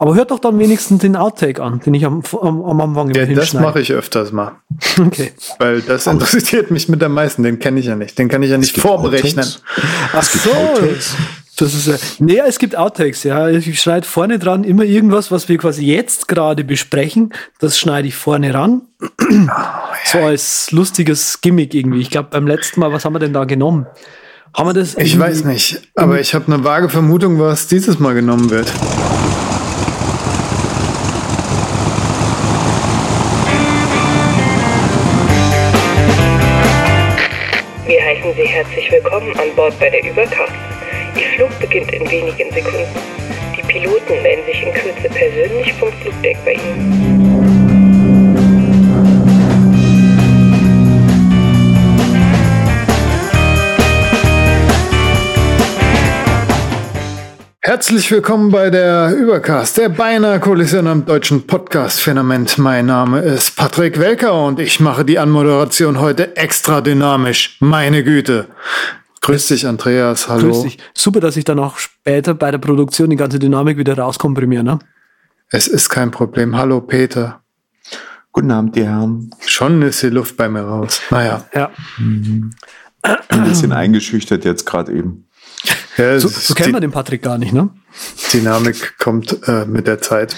Aber hört doch dann wenigstens den Outtake an, den ich am, am, am Anfang ja, Das mache ich öfters mal. Okay. Weil das interessiert mich mit am meisten. Den kenne ich ja nicht. Den kann ich ja nicht vorberechnen. Ach so. Das ist ja, nee, es gibt Outtakes, ja. Ich schneide vorne dran immer irgendwas, was wir quasi jetzt gerade besprechen. Das schneide ich vorne ran. Oh, ja. So als lustiges Gimmick irgendwie. Ich glaube, beim letzten Mal, was haben wir denn da genommen? Haben wir das? Ich weiß nicht, aber ich habe eine vage Vermutung, was dieses Mal genommen wird. Bei der Übercast. Ihr Flug beginnt in wenigen Sekunden. Die Piloten melden sich in Kürze persönlich vom Flugdeck bei Ihnen. Herzlich willkommen bei der Übercast, der beinahe Kollision am deutschen Podcast-Phänomen. Mein Name ist Patrick Welker und ich mache die Anmoderation heute extra dynamisch. Meine Güte. Grüß dich, Andreas. Hallo. Grüß dich. Super, dass ich dann auch später bei der Produktion die ganze Dynamik wieder rauskomprimiere, ne? Es ist kein Problem. Hallo, Peter. Guten Abend, die Herren. Schon ist die Luft bei mir raus. Naja. Ja. Mhm. Ein bisschen eingeschüchtert jetzt gerade eben. Ja, so, so kennen wir den Patrick gar nicht, ne? Dynamik kommt äh, mit der Zeit.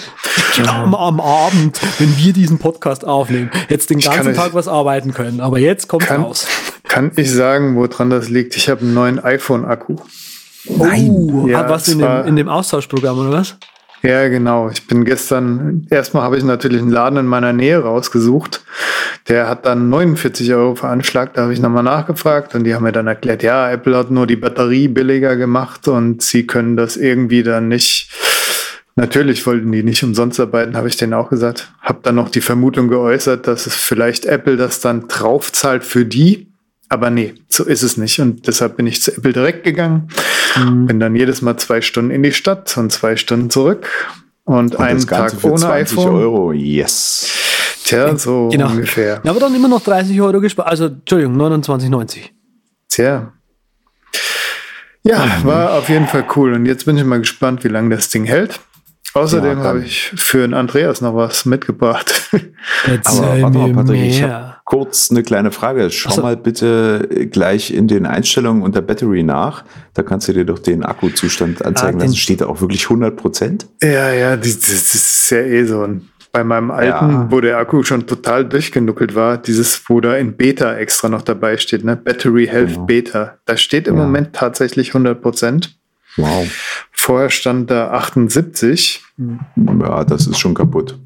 Genau, am, am, Abend, wenn wir diesen Podcast aufnehmen, jetzt den ganzen Tag was arbeiten können, aber jetzt kommt kann, raus. Kann ich sagen, woran das liegt? Ich habe einen neuen iPhone-Akku. Nein. Oh, ja, was in dem, in dem Austauschprogramm oder was? Ja, genau. Ich bin gestern, erstmal habe ich natürlich einen Laden in meiner Nähe rausgesucht. Der hat dann 49 Euro veranschlagt. Da habe ich nochmal nachgefragt und die haben mir dann erklärt, ja, Apple hat nur die Batterie billiger gemacht und sie können das irgendwie dann nicht. Natürlich wollten die nicht umsonst arbeiten, habe ich denen auch gesagt. Habe dann noch die Vermutung geäußert, dass es vielleicht Apple das dann draufzahlt für die. Aber nee, so ist es nicht. Und deshalb bin ich zu Apple direkt gegangen. Mhm. Bin dann jedes Mal zwei Stunden in die Stadt und zwei Stunden zurück. Und, und einen Tag ohne 20 iPhone. Euro, yes. Tja, so genau. ungefähr. Ja, aber dann immer noch 30 Euro gespart. Also, Entschuldigung, 29,90. Tja. Ja, war auf jeden Fall cool. Und jetzt bin ich mal gespannt, wie lange das Ding hält. Außerdem ja, habe ich für den Andreas noch was mitgebracht. Erzähl Aber warte mal, Patrick, ich habe kurz eine kleine Frage. Schau so. mal bitte gleich in den Einstellungen unter Battery nach. Da kannst du dir doch den Akkuzustand anzeigen ah, lassen. Steht da auch wirklich 100 Prozent? Ja, ja, das, das ist ja eh so. Bei meinem alten, ja. wo der Akku schon total durchgenuckelt war, dieses, wo da in Beta extra noch dabei steht, ne? Battery Health genau. Beta. Da steht im ja. Moment tatsächlich 100 Prozent. Wow. Vorher stand da 78. Ja, das ist schon kaputt.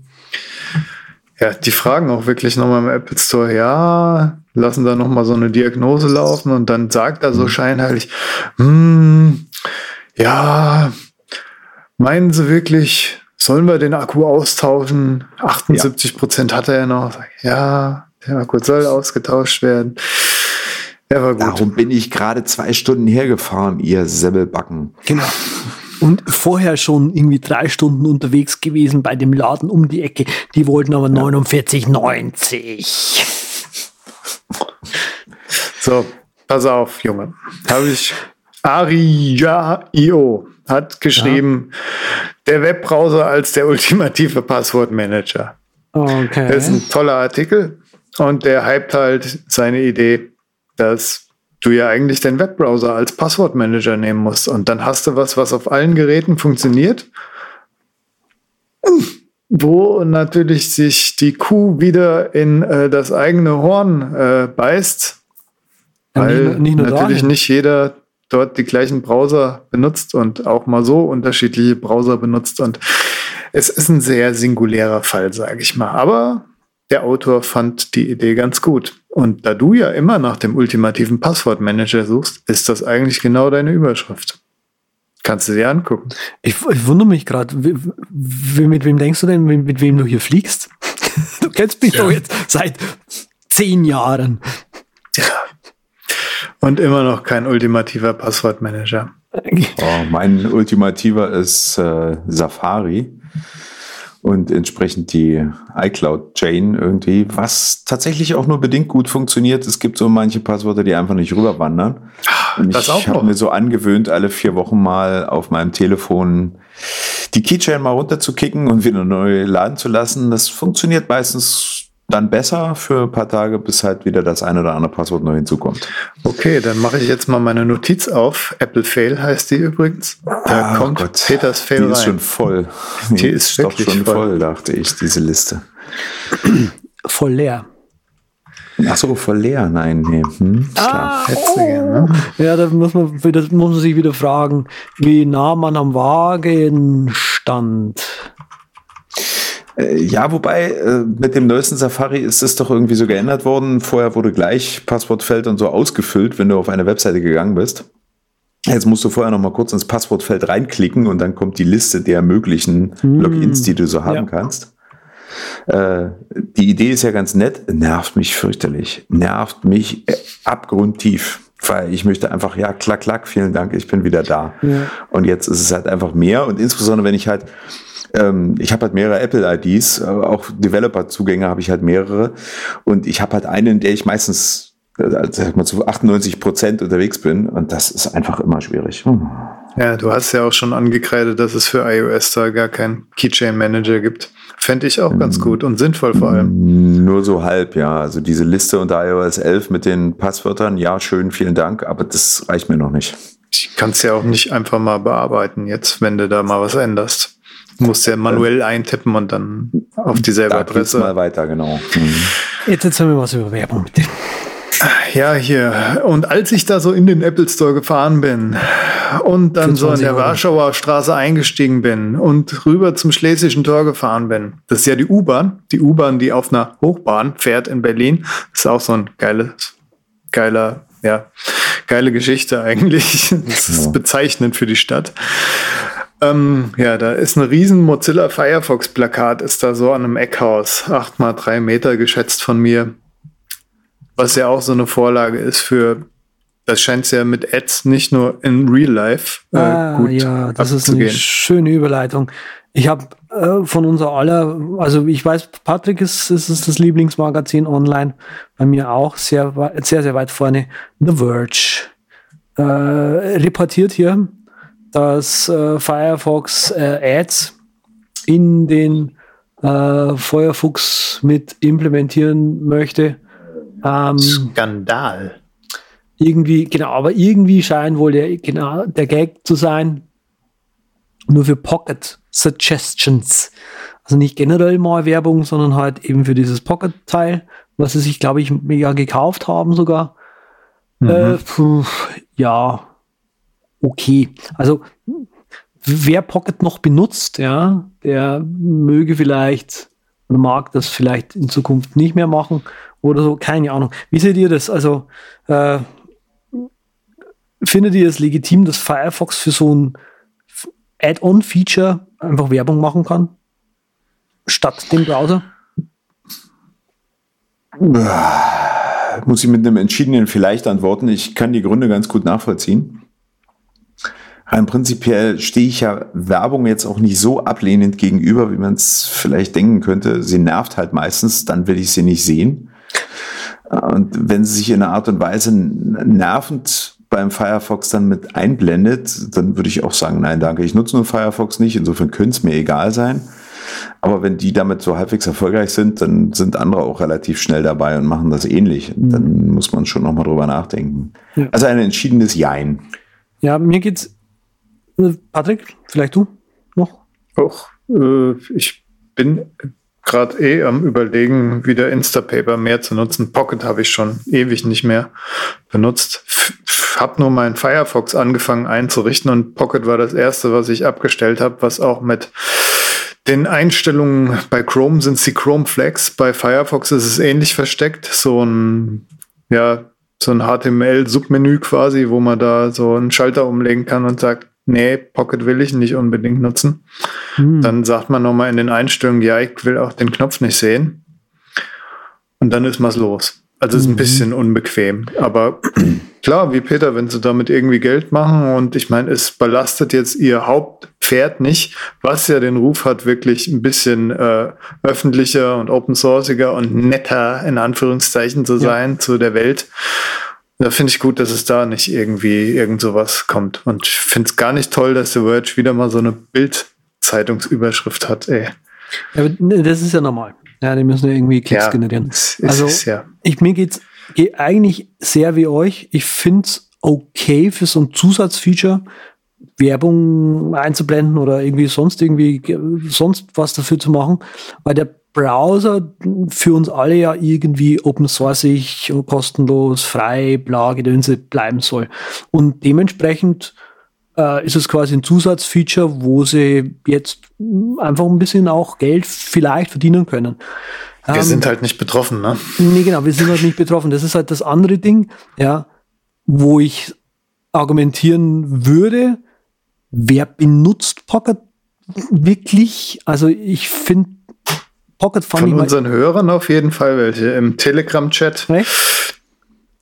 Ja, die fragen auch wirklich nochmal im Apple Store, ja, lassen da nochmal so eine Diagnose laufen und dann sagt er so mhm. scheinheilig, hm, ja, meinen Sie wirklich, sollen wir den Akku austauschen? 78 Prozent ja. hat er ja noch. Ja, der Akku soll ausgetauscht werden. Er war gut. Darum bin ich gerade zwei Stunden hergefahren, ihr Semmelbacken. Genau. Und vorher schon irgendwie drei Stunden unterwegs gewesen bei dem Laden um die Ecke. Die wollten aber ja. 49,90. So, pass auf, Junge. Habe ich Aria.io hat geschrieben, ja. der Webbrowser als der ultimative Passwortmanager. Okay. Das ist ein toller Artikel und der hypt halt seine Idee dass du ja eigentlich den Webbrowser als Passwortmanager nehmen musst. Und dann hast du was, was auf allen Geräten funktioniert, wo natürlich sich die Kuh wieder in äh, das eigene Horn äh, beißt, weil nicht, nicht natürlich dahin. nicht jeder dort die gleichen Browser benutzt und auch mal so unterschiedliche Browser benutzt. Und es ist ein sehr singulärer Fall, sage ich mal. Aber der Autor fand die Idee ganz gut. Und da du ja immer nach dem ultimativen Passwortmanager suchst, ist das eigentlich genau deine Überschrift. Kannst du dir angucken. Ich, ich wundere mich gerade, mit wem denkst du denn, mit, mit wem du hier fliegst? du kennst mich ja. doch jetzt seit zehn Jahren. Ja. Und immer noch kein ultimativer Passwortmanager. Oh, mein ultimativer ist äh, Safari und entsprechend die iCloud-Chain irgendwie, was tatsächlich auch nur bedingt gut funktioniert. Es gibt so manche Passwörter, die einfach nicht rüberwandern. Und das ich habe mir so angewöhnt, alle vier Wochen mal auf meinem Telefon die Keychain mal runterzukicken und wieder neu laden zu lassen, das funktioniert meistens dann besser für ein paar Tage, bis halt wieder das ein oder andere Passwort neu hinzukommt. Okay, dann mache ich jetzt mal meine Notiz auf. Apple Fail heißt die übrigens. Da ah, kommt Gott. Peters Fail Die rein. ist schon voll. Die, die ist, ist doch schon voll. voll, dachte ich, diese Liste. Voll leer. Ach so, voll leer, nein, nee. Hm, ah, oh. ne? Ja, da muss man, das muss man sich wieder fragen, wie nah man am Wagen stand. Äh, ja, wobei äh, mit dem neuesten Safari ist es doch irgendwie so geändert worden. Vorher wurde gleich Passwortfeld und so ausgefüllt, wenn du auf eine Webseite gegangen bist. Jetzt musst du vorher noch mal kurz ins Passwortfeld reinklicken und dann kommt die Liste der möglichen hm. Logins, die du so haben ja. kannst. Äh, die Idee ist ja ganz nett, nervt mich fürchterlich, nervt mich abgrundtief weil ich möchte einfach, ja, klack, klack, vielen Dank, ich bin wieder da. Ja. Und jetzt ist es halt einfach mehr und insbesondere, wenn ich halt ähm, ich habe halt mehrere Apple-IDs, äh, auch Developer-Zugänge habe ich halt mehrere. Und ich habe halt einen, in der ich meistens äh, sag mal, zu 98 Prozent unterwegs bin. Und das ist einfach immer schwierig. Hm. Ja, du hast ja auch schon angekreidet, dass es für iOS da gar keinen Keychain-Manager gibt. Fände ich auch ganz hm. gut und sinnvoll vor allem. Nur so halb, ja. Also diese Liste unter iOS 11 mit den Passwörtern, ja, schön, vielen Dank, aber das reicht mir noch nicht. Ich kann es ja auch nicht einfach mal bearbeiten jetzt, wenn du da mal was änderst. Musst ja manuell eintippen und dann auf dieselbe da Adresse. mal weiter, genau. Mhm. Jetzt erzählen wir was über Werbung, bitte. Ja, hier. Und als ich da so in den Apple Store gefahren bin und dann so in der Warschauer Straße eingestiegen bin und rüber zum Schlesischen Tor gefahren bin, das ist ja die U-Bahn, die U-Bahn, die auf einer Hochbahn fährt in Berlin. Das ist auch so ein geiles, geiler, ja, geile Geschichte eigentlich. Das ist bezeichnend für die Stadt. Ähm, ja, da ist ein riesen Mozilla Firefox Plakat, ist da so an einem Eckhaus, acht mal drei Meter geschätzt von mir. Was ja auch so eine Vorlage ist für, das scheint ja mit Ads nicht nur in Real Life äh, ah, gut Ja, das abzugehen. ist eine schöne Überleitung. Ich habe äh, von unser aller, also ich weiß, Patrick ist, ist, ist das Lieblingsmagazin online, bei mir auch sehr, sehr, sehr weit vorne. The Verge äh, reportiert hier, dass äh, Firefox äh, Ads in den äh, Firefox mit implementieren möchte. Ähm, Skandal. Irgendwie, genau, aber irgendwie scheint wohl der, genau, der Gag zu sein, nur für Pocket Suggestions. Also nicht generell mal Werbung, sondern halt eben für dieses Pocket-Teil, was sie sich, glaube ich, ja gekauft haben sogar. Mhm. Äh, puh, ja, okay. Also wer Pocket noch benutzt, ja, der möge vielleicht oder mag das vielleicht in Zukunft nicht mehr machen oder so, keine Ahnung. Wie seht ihr das? Also äh, findet ihr es legitim, dass Firefox für so ein Add-on-Feature einfach Werbung machen kann? Statt dem Browser? Muss ich mit einem entschiedenen Vielleicht antworten. Ich kann die Gründe ganz gut nachvollziehen. Rein prinzipiell stehe ich ja Werbung jetzt auch nicht so ablehnend gegenüber, wie man es vielleicht denken könnte. Sie nervt halt meistens, dann will ich sie nicht sehen. Und wenn sie sich in einer Art und Weise nervend beim Firefox dann mit einblendet, dann würde ich auch sagen, nein, danke, ich nutze nur Firefox nicht, insofern könnte es mir egal sein. Aber wenn die damit so halbwegs erfolgreich sind, dann sind andere auch relativ schnell dabei und machen das ähnlich. Mhm. Dann muss man schon nochmal drüber nachdenken. Ja. Also ein entschiedenes Jein. Ja, mir geht's Patrick, vielleicht du noch? Auch, äh, ich bin gerade eh am überlegen, wieder Instapaper mehr zu nutzen. Pocket habe ich schon ewig nicht mehr benutzt. F habe nur meinen Firefox angefangen einzurichten und Pocket war das erste, was ich abgestellt habe, was auch mit den Einstellungen bei Chrome sind sie Chrome Flags. Bei Firefox ist es ähnlich versteckt. So ein, ja, so ein HTML-Submenü quasi, wo man da so einen Schalter umlegen kann und sagt, nee, Pocket will ich nicht unbedingt nutzen. Hm. Dann sagt man nochmal in den Einstellungen, ja, ich will auch den Knopf nicht sehen. Und dann ist was los. Also ist ein mhm. bisschen unbequem. Aber klar, wie Peter, wenn sie damit irgendwie Geld machen und ich meine, es belastet jetzt ihr Hauptpferd nicht, was ja den Ruf hat, wirklich ein bisschen äh, öffentlicher und open sourciger und netter in Anführungszeichen zu sein ja. zu der Welt. Da finde ich gut, dass es da nicht irgendwie irgend sowas kommt. Und ich finde es gar nicht toll, dass The Verge wieder mal so eine Bild Zeitungsüberschrift hat, ey. Ja, das ist ja normal. Ja, die müssen ja irgendwie Klicks Ja, generieren. es- es also, ist ja- ich, mir geht's geht eigentlich sehr wie euch. Ich find's okay für so ein Zusatzfeature, Werbung einzublenden oder irgendwie sonst irgendwie ge- sonst was dafür zu machen, weil der Browser für uns alle ja irgendwie open sourceig kostenlos, frei, bla, Gedönse bleiben soll. Und dementsprechend äh, ist es quasi ein Zusatzfeature, wo sie jetzt einfach ein bisschen auch Geld vielleicht verdienen können. Wir Ähm, sind halt nicht betroffen, ne? Nee, genau, wir sind halt nicht betroffen. Das ist halt das andere Ding, ja, wo ich argumentieren würde, wer benutzt Pocket wirklich? Also ich finde, Pocket fand Von unseren Hörern auf jeden Fall welche. Im Telegram-Chat.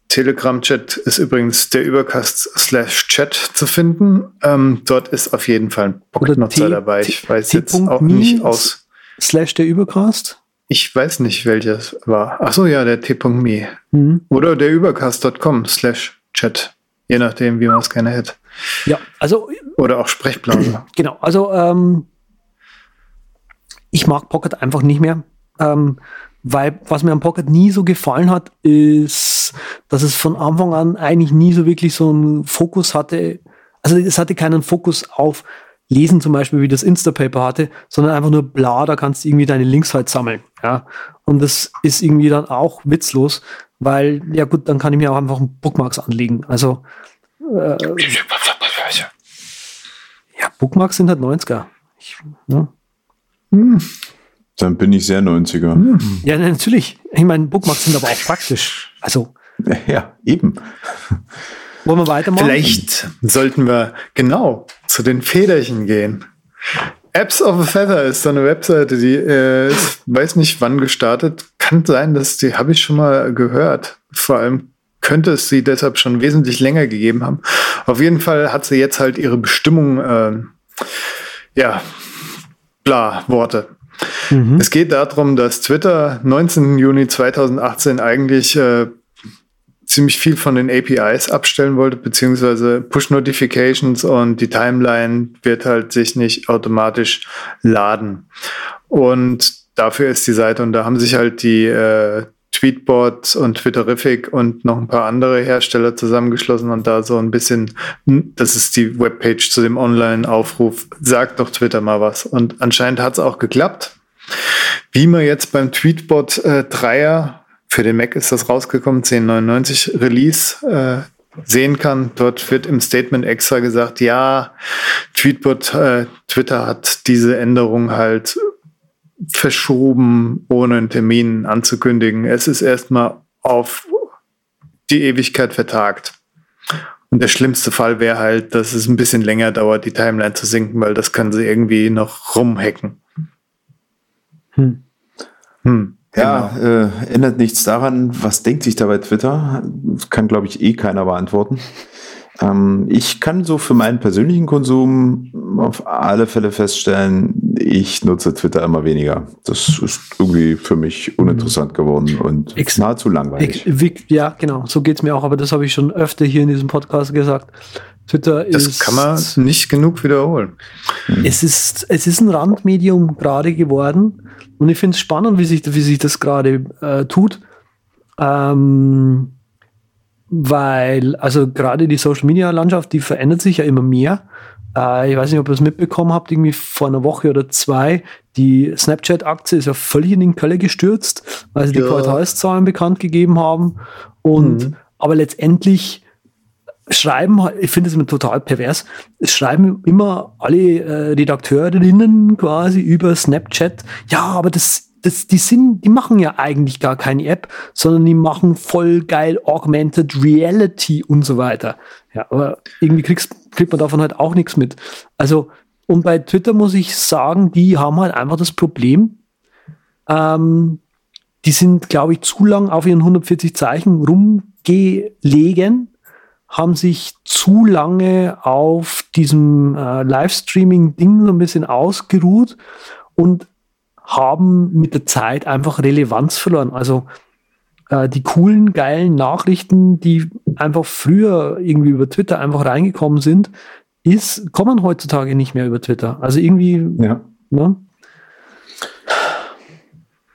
Telegram-Chat ist übrigens der Übercast slash Chat zu finden. Ähm, dort ist auf jeden Fall ein Pocket-Nutzer dabei. Ich weiß T- jetzt auch nicht aus. slash der Übercast. Ich weiß nicht, welches war. Ach so, ja, der t.me. Mhm. Oder der übercast.com slash Chat. Je nachdem, wie man es gerne hätte. Ja, also Oder auch Sprechblase. Genau, also ähm, ich mag Pocket einfach nicht mehr, ähm, weil was mir am Pocket nie so gefallen hat, ist, dass es von Anfang an eigentlich nie so wirklich so einen Fokus hatte. Also es hatte keinen Fokus auf Lesen zum Beispiel, wie das Instapaper hatte, sondern einfach nur bla, da kannst du irgendwie deine Links halt sammeln. Ja, und das ist irgendwie dann auch witzlos, weil ja gut, dann kann ich mir auch einfach Bookmarks anlegen. Also äh, ja, Bookmarks sind halt 90er. Ich, ne? Dann bin ich sehr 90er. Ja, natürlich. Ich meine, Bookmarks sind aber auch praktisch. Also, Ja, eben. wollen wir weitermachen? Vielleicht sollten wir genau zu den Federchen gehen. Apps of a Feather ist so eine Webseite, die äh, ist, weiß nicht wann gestartet. Kann sein, dass die habe ich schon mal gehört. Vor allem könnte es sie deshalb schon wesentlich länger gegeben haben. Auf jeden Fall hat sie jetzt halt ihre Bestimmung, ähm, ja, bla, Worte. Es geht darum, dass Twitter 19. Juni 2018 eigentlich äh, ziemlich viel von den APIs abstellen wollte, beziehungsweise Push-Notifications und die Timeline wird halt sich nicht automatisch laden. Und dafür ist die Seite, und da haben sich halt die äh, Tweetbot und Twitterific und noch ein paar andere Hersteller zusammengeschlossen und da so ein bisschen, hm, das ist die Webpage zu dem Online-Aufruf, sagt doch Twitter mal was. Und anscheinend hat es auch geklappt. Wie man jetzt beim Tweetbot äh, 3er, für den Mac ist das rausgekommen, 1099 Release, äh, sehen kann. Dort wird im Statement extra gesagt, ja, Tweetbot, äh, Twitter hat diese Änderung halt verschoben, ohne einen Termin anzukündigen. Es ist erstmal auf die Ewigkeit vertagt. Und der schlimmste Fall wäre halt, dass es ein bisschen länger dauert, die Timeline zu sinken, weil das können sie irgendwie noch rumhacken. Hm. Hm. Ja, äh, ändert nichts daran, was denkt sich dabei Twitter? Das kann, glaube ich, eh keiner beantworten. Ähm, ich kann so für meinen persönlichen Konsum auf alle Fälle feststellen, ich nutze Twitter immer weniger. Das ist irgendwie für mich uninteressant geworden und Ex- nahezu langweilig. Ja, genau, so geht's mir auch, aber das habe ich schon öfter hier in diesem Podcast gesagt. Twitter Das ist. kann man nicht genug wiederholen. Es ist, es ist ein Randmedium gerade geworden und ich finde es spannend, wie sich, wie sich das gerade äh, tut. Ähm, weil, also gerade die Social Media Landschaft, die verändert sich ja immer mehr. Äh, ich weiß nicht, ob ihr es mitbekommen habt, irgendwie vor einer Woche oder zwei. Die Snapchat-Aktie ist ja völlig in den Keller gestürzt, weil sie die Ja. Quartalszahlen bekannt gegeben haben. Und Mhm. aber letztendlich schreiben, ich finde es immer total pervers, es schreiben immer alle äh, Redakteurinnen quasi über Snapchat, ja, aber das, das, die sind, die machen ja eigentlich gar keine App, sondern die machen voll geil Augmented Reality und so weiter. Ja, aber irgendwie kriegst, kriegt man davon halt auch nichts mit. Also, und bei Twitter muss ich sagen, die haben halt einfach das Problem, ähm, die sind, glaube ich, zu lang auf ihren 140 Zeichen rumgelegen, haben sich zu lange auf diesem äh, Livestreaming-Ding so ein bisschen ausgeruht und haben mit der Zeit einfach Relevanz verloren. Also äh, die coolen, geilen Nachrichten, die einfach früher irgendwie über Twitter einfach reingekommen sind, ist, kommen heutzutage nicht mehr über Twitter. Also irgendwie, Ja. ne?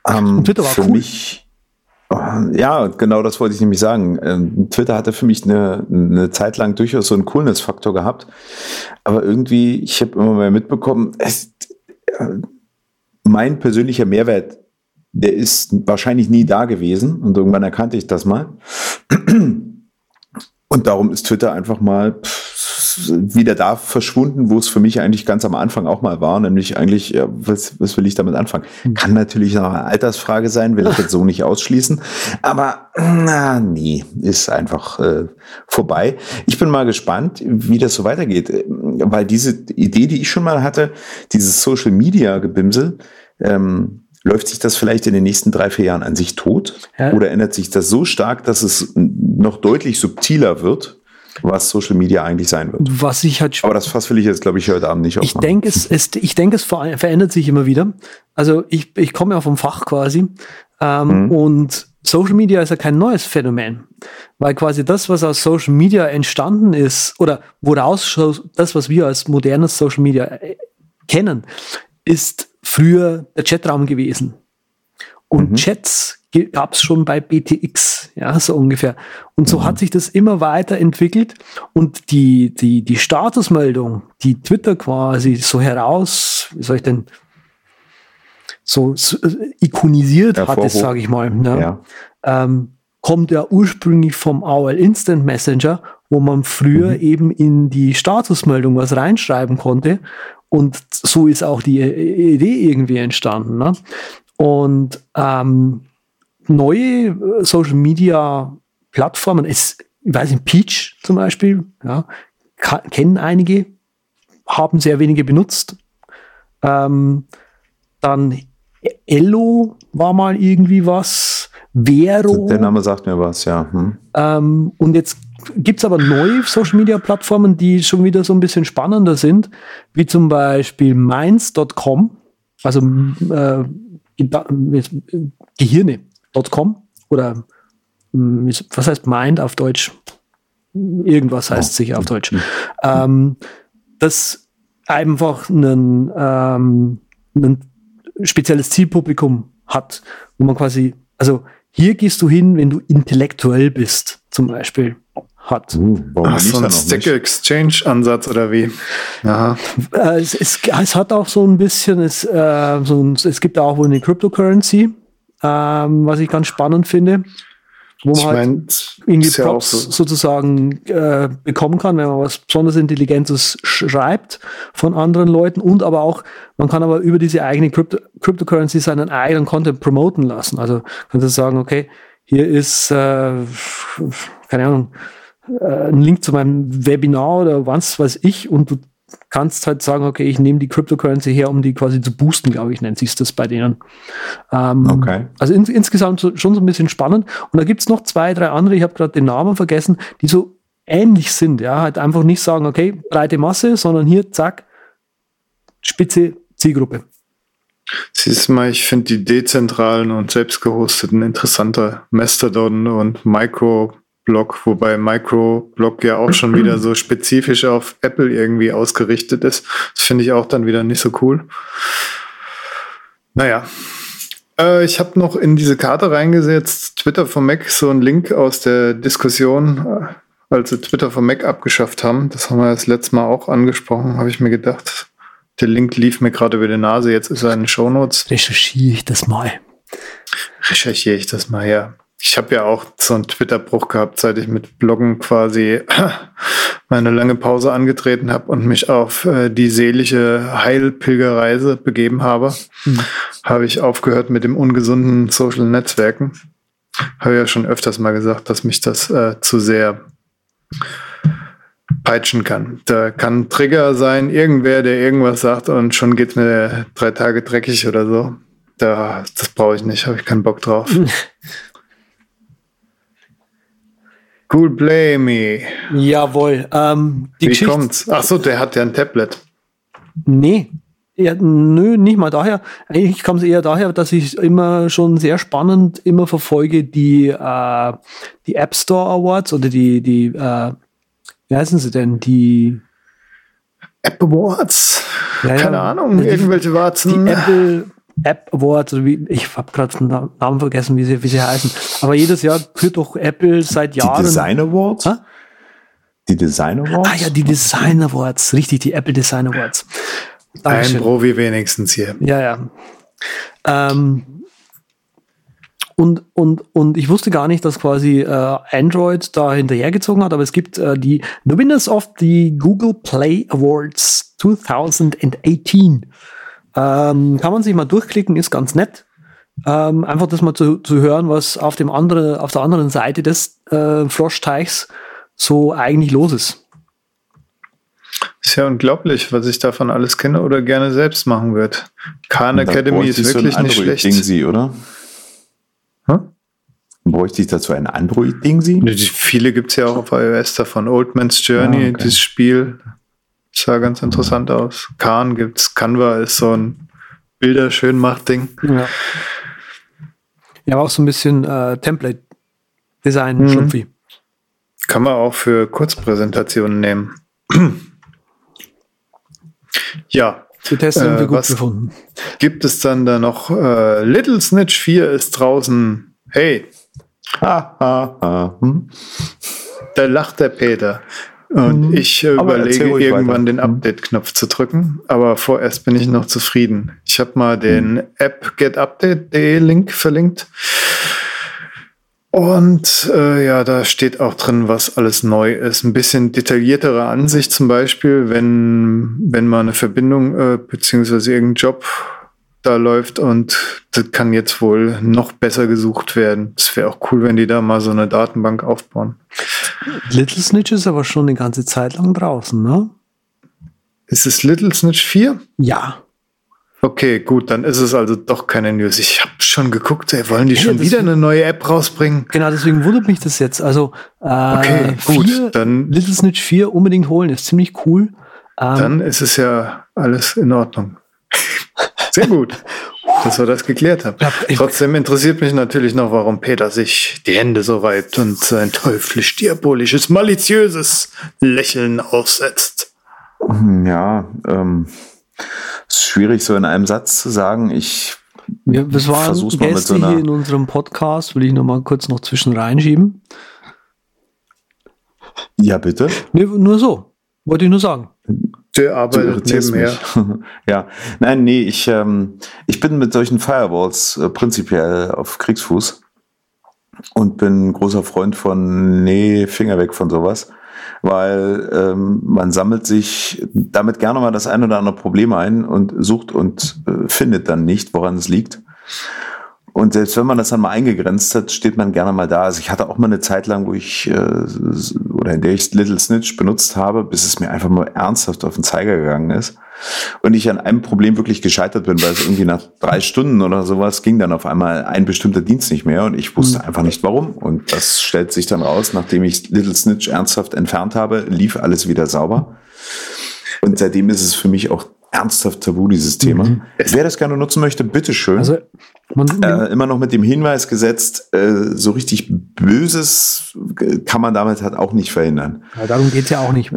Ähm, Twitter war für cool. mich, äh, ja, genau das wollte ich nämlich sagen. Ähm, Twitter hatte für mich eine, eine Zeit lang durchaus so einen Coolness-Faktor gehabt. Aber irgendwie, ich habe immer mehr mitbekommen, es, äh, mein persönlicher Mehrwert, der ist wahrscheinlich nie da gewesen. Und irgendwann erkannte ich das mal. Und darum ist Twitter einfach mal wieder da verschwunden, wo es für mich eigentlich ganz am Anfang auch mal war, nämlich eigentlich, ja, was, was will ich damit anfangen? Kann natürlich noch eine Altersfrage sein, will ich jetzt so nicht ausschließen, aber na, nee, ist einfach äh, vorbei. Ich bin mal gespannt, wie das so weitergeht, äh, weil diese Idee, die ich schon mal hatte, dieses Social Media Gebimsel, ähm, Läuft sich das vielleicht in den nächsten drei, vier Jahren an sich tot? Ja. Oder ändert sich das so stark, dass es noch deutlich subtiler wird, was Social Media eigentlich sein wird? Was ich halt Aber das Fass will ich jetzt, glaube ich, heute Abend nicht Ich aufmachen. denke, es, es, ich denke, es ver verändert sich immer wieder. Also ich, ich komme ja vom Fach quasi. Ähm, Mhm. Und Social Media ist ja kein neues Phänomen. Weil quasi das, was aus Social Media entstanden ist, oder woraus das, was wir als modernes Social Media äh, kennen, ist früher der Chatraum gewesen. Und Mhm. Chats gab es schon bei BTX, ja, so ungefähr. Und Mhm. so hat sich das immer weiterentwickelt. Und die, die, die Statusmeldung, die Twitter quasi so heraus, wie soll ich denn, so, so äh, ikonisiert hat es, sage ich mal. Ne? Ja. ähm, kommt ja ursprünglich vom AOL Instant Messenger, wo man früher Mhm. eben in die Statusmeldung was reinschreiben konnte. Und so ist auch die Idee irgendwie entstanden. Ne? Und ähm, neue äh, Social Media Plattformen, ist, ich weiß nicht, Peach zum Beispiel, ja, kennen einige, haben sehr wenige benutzt. Ähm, dann Ello war mal irgendwie was, Vero. Der Name sagt mir was, ja. Hm. Ähm, und jetzt gibt's aber neue Social-Media-Plattformen, die schon wieder so ein bisschen spannender sind, wie zum Beispiel Minds.com, also äh, Geda- Gehirne.com oder mh, was heißt Mind auf Deutsch? Irgendwas heißt sicher auf Deutsch. Ähm, das einfach einen, ähm, ein spezielles Zielpublikum hat, wo man quasi, also hier gehst du hin, wenn du intellektuell bist, zum Beispiel, hat. Uh, Ach, so ein noch Stack nicht? Exchange Ansatz oder wie? Aha. Äh, es, es, es hat auch so ein bisschen, es, äh, so ein, es gibt auch wohl eine Cryptocurrency, ähm, was ich ganz spannend finde, wo man Ich halt meine, irgendwie Props so. sozusagen äh, bekommen kann, wenn man was besonders Intelligentes schreibt von anderen Leuten und aber auch, man kann aber über diese eigene Crypto Cryptocurrency seinen eigenen Content promoten lassen. Also kannst du sagen, okay, hier ist, äh, keine Ahnung, äh, ein Link zu meinem Webinar oder was weiß ich und du kannst halt sagen, okay, ich nehme die Cryptocurrency her, um die quasi zu boosten, glaube ich, nennt sich das bei denen. Ähm, Okay. Also ins, insgesamt so, schon so ein bisschen spannend. Und da gibt's noch zwei, drei andere, ich habe gerade den Namen vergessen, die so ähnlich sind. Ja, halt einfach nicht sagen, okay, breite Masse, sondern hier, zack, spitze Zielgruppe. Siehst du mal, ich finde die dezentralen und selbst gehosteten interessanter. Mastodon und Microblog, wobei Microblog ja auch schon wieder so spezifisch auf Apple irgendwie ausgerichtet ist. Das finde ich auch dann wieder nicht so cool. Naja. Äh, ich habe noch in diese Karte reingesetzt, Twitter for Mac, so ein Link aus der Diskussion, äh, als sie Twitter for Mac abgeschafft haben. Das haben wir das letzte Mal auch angesprochen, habe ich mir gedacht. Der Link lief mir gerade über die Nase, jetzt ist er in den Shownotes. Recherchiere ich das mal. Recherchiere ich das mal her. Ich habe ja auch so einen Twitter-Bruch gehabt, seit ich mit Bloggen quasi meine lange Pause angetreten habe und mich auf äh, die seelische Heilpilgerreise begeben habe. Habe ich aufgehört mit dem ungesunden Social Netzwerken. Habe ja schon öfters mal gesagt, dass mich das äh, zu sehr peitschen kann. Da kann ein Trigger sein, irgendwer, der irgendwas sagt und schon geht's mir drei Tage dreckig oder so. Da, das brauche ich nicht, habe ich keinen Bock drauf. cool Play Me. Jawohl. Ähm, die Wie Geschichte, kommt's? Ach so, der hat ja ein Tablet. Nee. Ja, nö, nicht mal daher. Eigentlich kam es eher daher, dass ich immer schon sehr spannend immer verfolge die, äh, die App Store Awards oder die, die, äh, wie heißen sie denn? Die App Awards. Ja, Keine. Ahnung, Die- irgendwelche Warzen. Die Apple App Awards, oder wie, ich habe gerade den Na- Namen vergessen, wie sie, wie sie heißen. Aber jedes Jahr führt doch Apple seit Die Jahren. Design Awards? Hä? Die Design Awards? Ah ja, die Design Awards, richtig, die Apple Design Awards. Ein Dankeschön. Profi wenigstens hier. Ja, ja. Ähm, und, und, und ich wusste gar nicht, dass quasi äh, Android da hinterhergezogen hat, aber es gibt äh, die The Winners of the Google Play Awards 2018. Ähm, kann man sich mal durchklicken, ist ganz nett. Ähm, einfach das mal zu, zu hören, was auf dem anderen, auf der anderen Seite des äh, Froschteichs so eigentlich los ist. Ist ja unglaublich, was ich davon alles kenne oder gerne selbst machen würde. Khan Academy ist ich so ein wirklich nicht schlecht. Sie, oder? Hm? Bräuchte ich dazu ein Android-Ding sie? Die- Viele gibt es ja auch auf iOS davon. Old Man's Journey, Ah, okay. dieses Spiel, sah ganz interessant aus. Khan gibt's, Canva ist so ein Bilder schön macht Ding. Ja. Ja, aber auch so ein bisschen äh, Template-Design, Mhm. Schlupfi. Kann man auch für Kurzpräsentationen nehmen. ja, Wir testen Äh, haben wir gut was- gefunden. gibt es dann da noch äh, Little Snitch 4 ist draußen. Hey, Ha, ha, ha. Hm? da lacht der Peter. Und Mhm. ich äh, überlege irgendwann weiter. den Update-Knopf zu drücken, aber vorerst bin ich noch zufrieden. Ich habe mal Mhm. den App getupdate.de Link verlinkt. Und äh, ja, da steht auch drin, was alles neu ist. Ein bisschen detailliertere Ansicht zum Beispiel, wenn, wenn mal eine Verbindung äh, beziehungsweise irgendein Job da läuft und das kann jetzt wohl noch besser gesucht werden. Es wäre auch cool, wenn die da mal so eine Datenbank aufbauen. Little Snitch ist aber schon eine ganze Zeit lang draußen, ne? Ist es Little Snitch 4? Ja. Okay, gut, dann ist es also doch keine News. Ich habe schon geguckt, ey, wollen die Ja, schon wieder eine neue App rausbringen? Genau, deswegen wundert mich das jetzt. Also, äh, Okay, gut, vier, dann- Little Snitch 4 unbedingt holen, ist ziemlich cool. Ähm, Dann ist es ja alles in Ordnung. Sehr gut, dass wir das geklärt haben. Ja, Trotzdem interessiert mich natürlich noch, warum Peter sich die Hände so reibt und sein teuflisch diabolisches, maliziöses Lächeln aussetzt. Hm, Ja, ähm, ist schwierig so in einem Satz zu sagen. Ich wir, das waren versuch's mal mit Gäste so einer- hier in unserem Podcast, will ich noch mal kurz noch zwischen reinschieben. ja bitte. Nee, nur so. Wollte ich nur sagen. Der arbeitet nebenher. ja, nein, nee, ich, ähm, ich bin mit solchen Firewalls äh, prinzipiell auf Kriegsfuß und bin großer Freund von, nee, Finger weg von sowas, weil ähm, man sammelt sich damit gerne mal das ein oder andere Problem ein und sucht und äh, findet dann nicht, woran es liegt. Und selbst wenn man das dann mal eingegrenzt hat, steht man gerne mal da. Also ich hatte auch mal eine Zeit lang, wo ich, äh, oder in der ich Little Snitch benutzt habe, bis es mir einfach mal ernsthaft auf den Zeiger gegangen ist. Und ich an einem Problem wirklich gescheitert bin, weil es irgendwie nach drei Stunden oder sowas ging dann auf einmal ein bestimmter Dienst nicht mehr und ich wusste einfach nicht warum. Und das stellt sich dann raus, nachdem ich Little Snitch ernsthaft entfernt habe, lief alles wieder sauber. Und seitdem ist es für mich auch ernsthaft tabu, dieses Thema. Wer das gerne nutzen möchte, bitteschön. Also, Äh, immer noch mit dem Hinweis gesetzt, äh, so richtig Böses kann man damit halt auch nicht verhindern. ja, darum geht's ja auch nicht.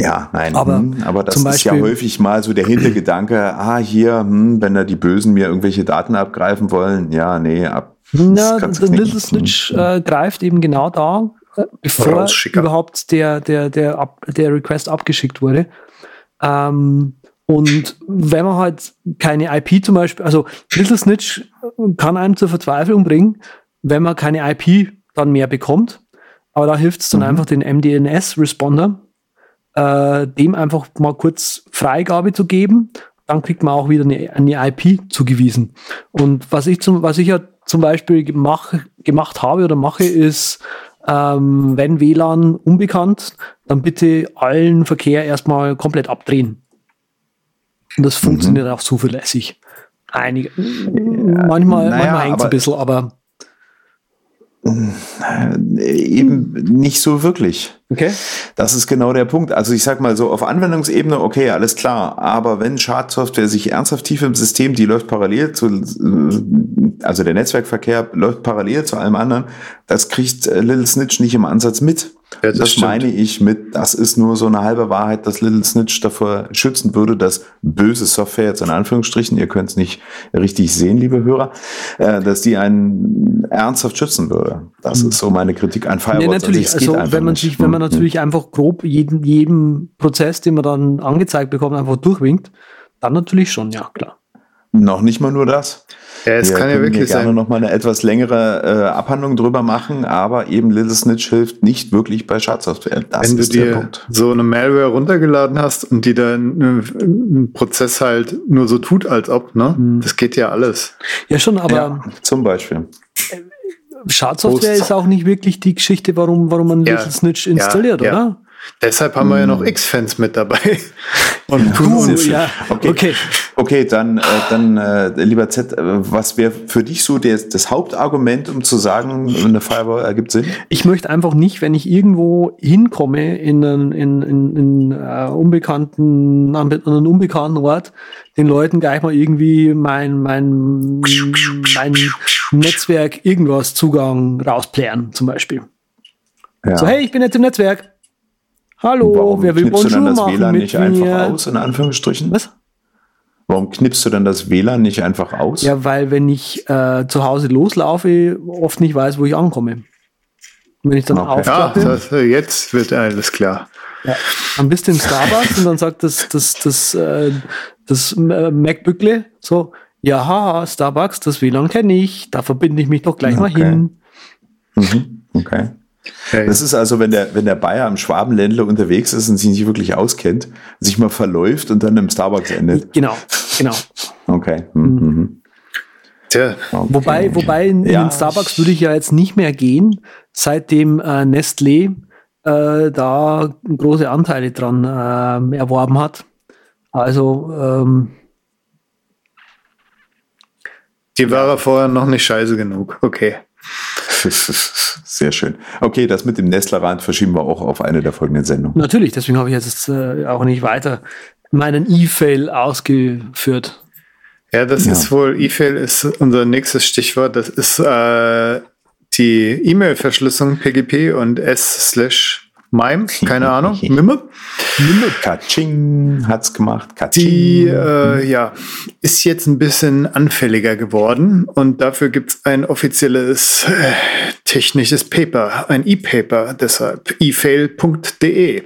Ja, nein, Aber hm, aber das zum ist ja Beispiel- häufig mal so der Hintergedanke, ah, hier, hm, wenn da die Bösen mir irgendwelche Daten abgreifen wollen, ja, nee, ab. Na, das der. Little Snitch äh, greift eben genau da, äh, bevor überhaupt der, der, der, ab, der Request abgeschickt wurde. Ähm, und wenn man halt keine IP zum Beispiel, also Little Snitch kann einem zur Verzweiflung bringen, wenn man keine IP dann mehr bekommt. Aber da hilft es dann einfach den MDNS-Responder, äh, dem einfach mal kurz Freigabe zu geben. Dann kriegt man auch wieder eine, eine IP zugewiesen. Und was ich zum, was ich ja zum Beispiel gemach, gemacht habe oder mache, ist, ähm, wenn WLAN unbekannt, dann bitte allen Verkehr erstmal komplett abdrehen. Und das funktioniert auch zuverlässig. Einige, manchmal, naja, manchmal hängt es ein bisschen, aber Äh, eben nicht so wirklich. okay. Das ist genau der Punkt. Also ich sag mal so, auf Anwendungsebene, okay, alles klar. Aber wenn Schadsoftware sich ernsthaft tief im System, die läuft parallel zu, also der Netzwerkverkehr läuft parallel zu allem anderen, das kriegt äh, Little Snitch nicht im Ansatz mit. Ja, das, das meine ich mit, das ist nur so eine halbe Wahrheit, dass Little Snitch davor schützen würde, dass böse Software, jetzt in Anführungsstrichen, ihr könnt es nicht richtig sehen, liebe Hörer, äh, dass die einen ernsthaft schützen würde. Das mhm. ist so meine Kritik an Firewalls. Nee, natürlich, also, also wenn man nicht. sich, wenn man mhm. natürlich mhm. einfach grob jeden, jeden Prozess, den man dann angezeigt bekommt, einfach durchwinkt, dann natürlich schon, ja, klar. Noch nicht mal nur das. Ja, es kann ja wirklich gerne sein. noch mal eine etwas längere äh, Abhandlung drüber machen, aber eben Little Snitch hilft nicht wirklich bei Schadsoftware. Das Wenn ist du dir Punkt. so eine Malware runtergeladen hast und die dann äh, ein Prozess halt nur so tut, als ob, ne? Mhm. Das geht ja alles. Ja, schon, aber ja, zum Beispiel. Schadsoftware ist auch nicht wirklich die Geschichte, warum, warum man ja, Little Snitch installiert, ja, oder? Deshalb haben wir ja noch hm. X-Fans mit dabei. Und tun uns. Ja, okay. okay. Okay, dann, äh, dann äh, lieber Z, äh, was wäre für dich so das, das Hauptargument, um zu sagen, eine Firewall ergibt Sinn? Ich möchte einfach nicht, wenn ich irgendwo hinkomme in einen, in, in, in, uh, unbekannten, an einen unbekannten Ort, den Leuten gleich mal irgendwie mein, mein, mein Netzwerk irgendwas Zugang rausplären, zum Beispiel. Ja. So, hey, ich bin jetzt im Netzwerk. Hallo, Warum wer will Bonjour du dann das WLAN nicht mir? einfach aus, in Anführungsstrichen? Was? Warum knippst du dann das WLAN nicht einfach aus? Ja, weil wenn ich äh, zu Hause loslaufe, oft nicht weiß, wo ich ankomme. Und wenn ich dann okay. aufklappe, ja, das, jetzt wird alles klar. Ja, dann bist du im Starbucks und dann sagt das, das, das, äh, das äh, so, ja, Starbucks, das WLAN kenne ich, da verbinde ich mich doch gleich okay. mal hin. Mhm. Okay. Okay. Das ist also, wenn der, wenn der Bayer am Schwabenländler unterwegs ist und sich nicht wirklich auskennt, sich mal verläuft und dann im Starbucks endet. Genau, genau. Okay. Mhm. mhm. Tja. Okay. Wobei, wobei in, ja. den Starbucks würde ich ja jetzt nicht mehr gehen, seitdem äh, Nestlé äh, da große Anteile dran äh, erworben hat. Also ähm, die war vorher noch nicht scheiße genug. Okay. Sehr schön. Okay, das mit dem Nestlerrand verschieben wir auch auf eine der folgenden Sendungen. Natürlich, deswegen habe ich jetzt äh, auch nicht weiter meinen E-Fail ausgeführt. Ja, das ja. ist wohl, E-Fail ist unser nächstes Stichwort. Das ist äh, die E-Mail-Verschlüsselung PGP und S slash Mime, keine Ahnung, Mimme. Mimme, Katsching hat's gemacht. Katsching. Die äh, ja, ist jetzt ein bisschen anfälliger geworden und dafür gibt's ein offizielles äh, technisches Paper, ein E-Paper, deshalb efail.de.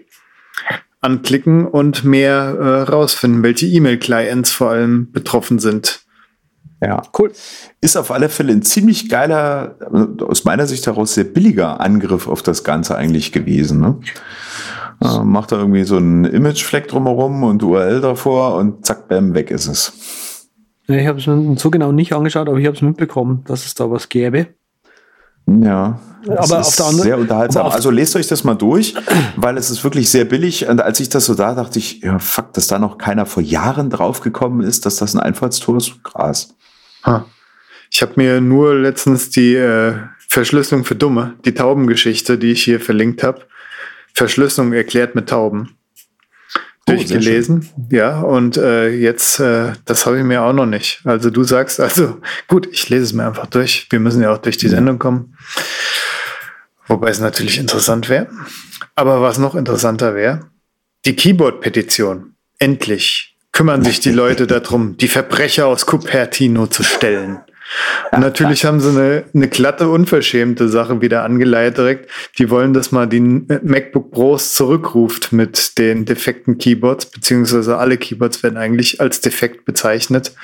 Anklicken und mehr äh, rausfinden, welche E-Mail-Clients vor allem betroffen sind. Ja, cool. Ist auf alle Fälle ein ziemlich geiler, aus meiner Sicht heraus sehr billiger Angriff auf das Ganze eigentlich gewesen. Ne? Äh, macht da irgendwie so einen Imagefleck drumherum und URL davor und zack, bam, weg ist es. Ja, ich habe es mir so genau nicht angeschaut, aber ich habe es mitbekommen, dass es da was gäbe. Ja, aber auf der anderen sehr unterhaltsam. Also lest euch das mal durch, weil es ist wirklich sehr billig. Und als ich das so da dachte ich, ja, fuck, dass da noch keiner vor Jahren draufgekommen ist, dass das ein Einfallstor ist, krass. Ich habe mir nur letztens die äh, Verschlüsselung für Dumme, die Taubengeschichte, die ich hier verlinkt habe, Verschlüsselung erklärt mit Tauben. Oh, durchgelesen. Ja, und äh, jetzt, äh, das habe ich mir auch noch nicht. Also du sagst, also gut, ich lese es mir einfach durch. Wir müssen ja auch durch die Sendung kommen. Wobei es natürlich interessant wäre. Aber was noch interessanter wäre, die Keyboard-Petition. Endlich kümmern sich die Leute darum, die Verbrecher aus Cupertino zu stellen. Und natürlich haben sie eine, eine glatte, unverschämte Sache wieder angeleitet direkt. Die wollen, dass man die MacBook Pros zurückruft mit den defekten Keyboards, beziehungsweise alle Keyboards werden eigentlich als defekt bezeichnet.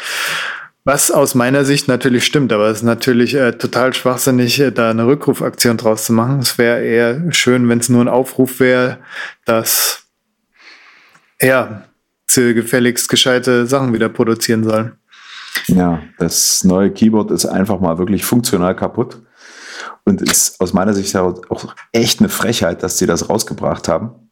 Was aus meiner Sicht natürlich stimmt, aber es ist natürlich äh, total schwachsinnig, äh, da eine Rückrufaktion draus zu machen. Es wäre eher schön, wenn es nur ein Aufruf wäre, dass ja, sie gefälligst gescheite Sachen wieder produzieren sollen. Ja, das neue Keyboard ist einfach mal wirklich funktional kaputt und ist aus meiner Sicht auch echt eine Frechheit, dass sie das rausgebracht haben.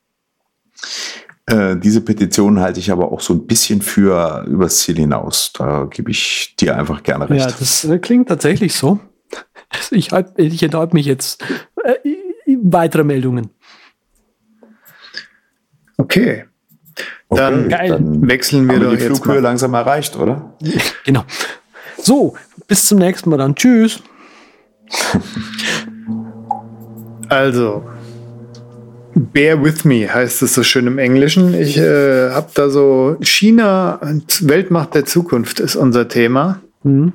Äh, diese Petition halte ich aber auch so ein bisschen für übers Ziel hinaus. Da gebe ich dir einfach gerne recht. Ja, das äh, klingt tatsächlich so. Ich, halt, ich enthalte mich jetzt. Äh, weitere Meldungen. Okay. Dann, okay, dann wechseln wir doch die jetzt Flughöhe mal. langsam erreicht, oder? Genau. So, bis zum nächsten Mal dann. Tschüss. Also, Bear with me heißt es so schön im Englischen. Ich äh, habe da so China und Weltmacht der Zukunft ist unser Thema. Mhm.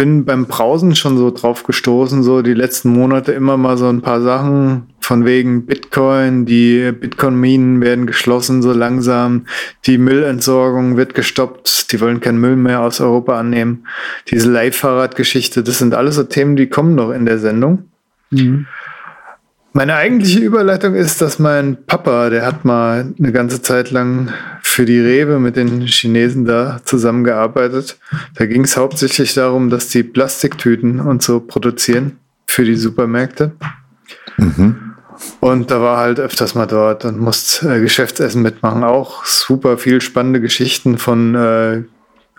Bin beim Brausen schon so drauf gestoßen, so die letzten Monate immer mal so ein paar Sachen von wegen Bitcoin, die Bitcoin-Minen werden geschlossen so langsam, die Müllentsorgung wird gestoppt, die wollen keinen Müll mehr aus Europa annehmen. Diese Leihfahrradgeschichte, das sind alles so Themen, die kommen noch in der Sendung. Mhm. Meine eigentliche Überleitung ist, dass mein Papa, der hat mal eine ganze Zeit lang für die Rewe mit den Chinesen da zusammengearbeitet. Da ging es hauptsächlich darum, dass die Plastiktüten und so produzieren für die Supermärkte. Mhm. Und da war halt öfters mal dort und musste äh, Geschäftsessen mitmachen. Auch super viel spannende Geschichten von äh,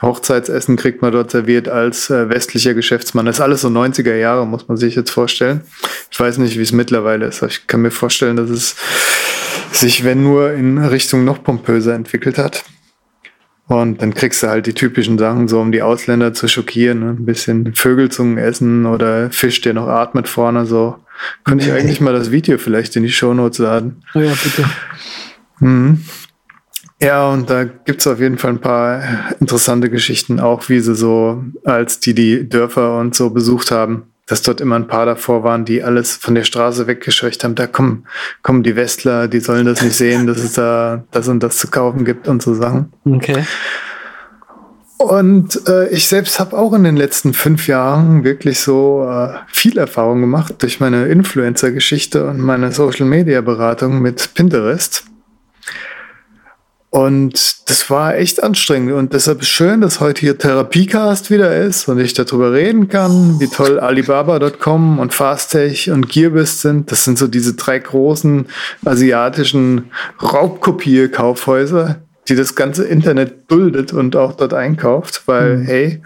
Hochzeitsessen kriegt man dort serviert als äh, westlicher Geschäftsmann. Das ist alles so 90er Jahre, muss man sich jetzt vorstellen. Ich weiß nicht, wie es mittlerweile ist. Ich kann mir vorstellen, dass es sich, wenn nur, in Richtung noch pompöser entwickelt hat. Und dann kriegst du halt die typischen Sachen, so um die Ausländer zu schockieren. Ne? Ein bisschen Vögelzungen essen oder Fisch, der noch atmet vorne. So könnte ich eigentlich mal das Video vielleicht in die Shownotes laden. Oh ja, bitte. Mhm. Ja, und da gibt's auf jeden Fall ein paar interessante Geschichten, auch wie sie so, als die die Dörfer und so besucht haben, dass dort immer ein paar davor waren, die alles von der Straße weggescheucht haben. Da kommen, kommen die Westler, die sollen das nicht sehen, dass es da das und das zu kaufen gibt und so Sachen. Okay. Und äh, ich selbst habe auch in den letzten fünf Jahren wirklich so äh, viel Erfahrung gemacht durch meine Influencer-Geschichte und meine Social-Media-Beratung mit Pinterest. Und das war echt anstrengend. Und deshalb ist schön, dass heute hier Therapiecast wieder ist und ich darüber reden kann, wie toll Alibaba.com und Fastech und Gearbest sind. Das sind so diese drei großen asiatischen Raubkopierkaufhäuser, die das ganze Internet duldet und auch dort einkauft, weil, mhm. hey,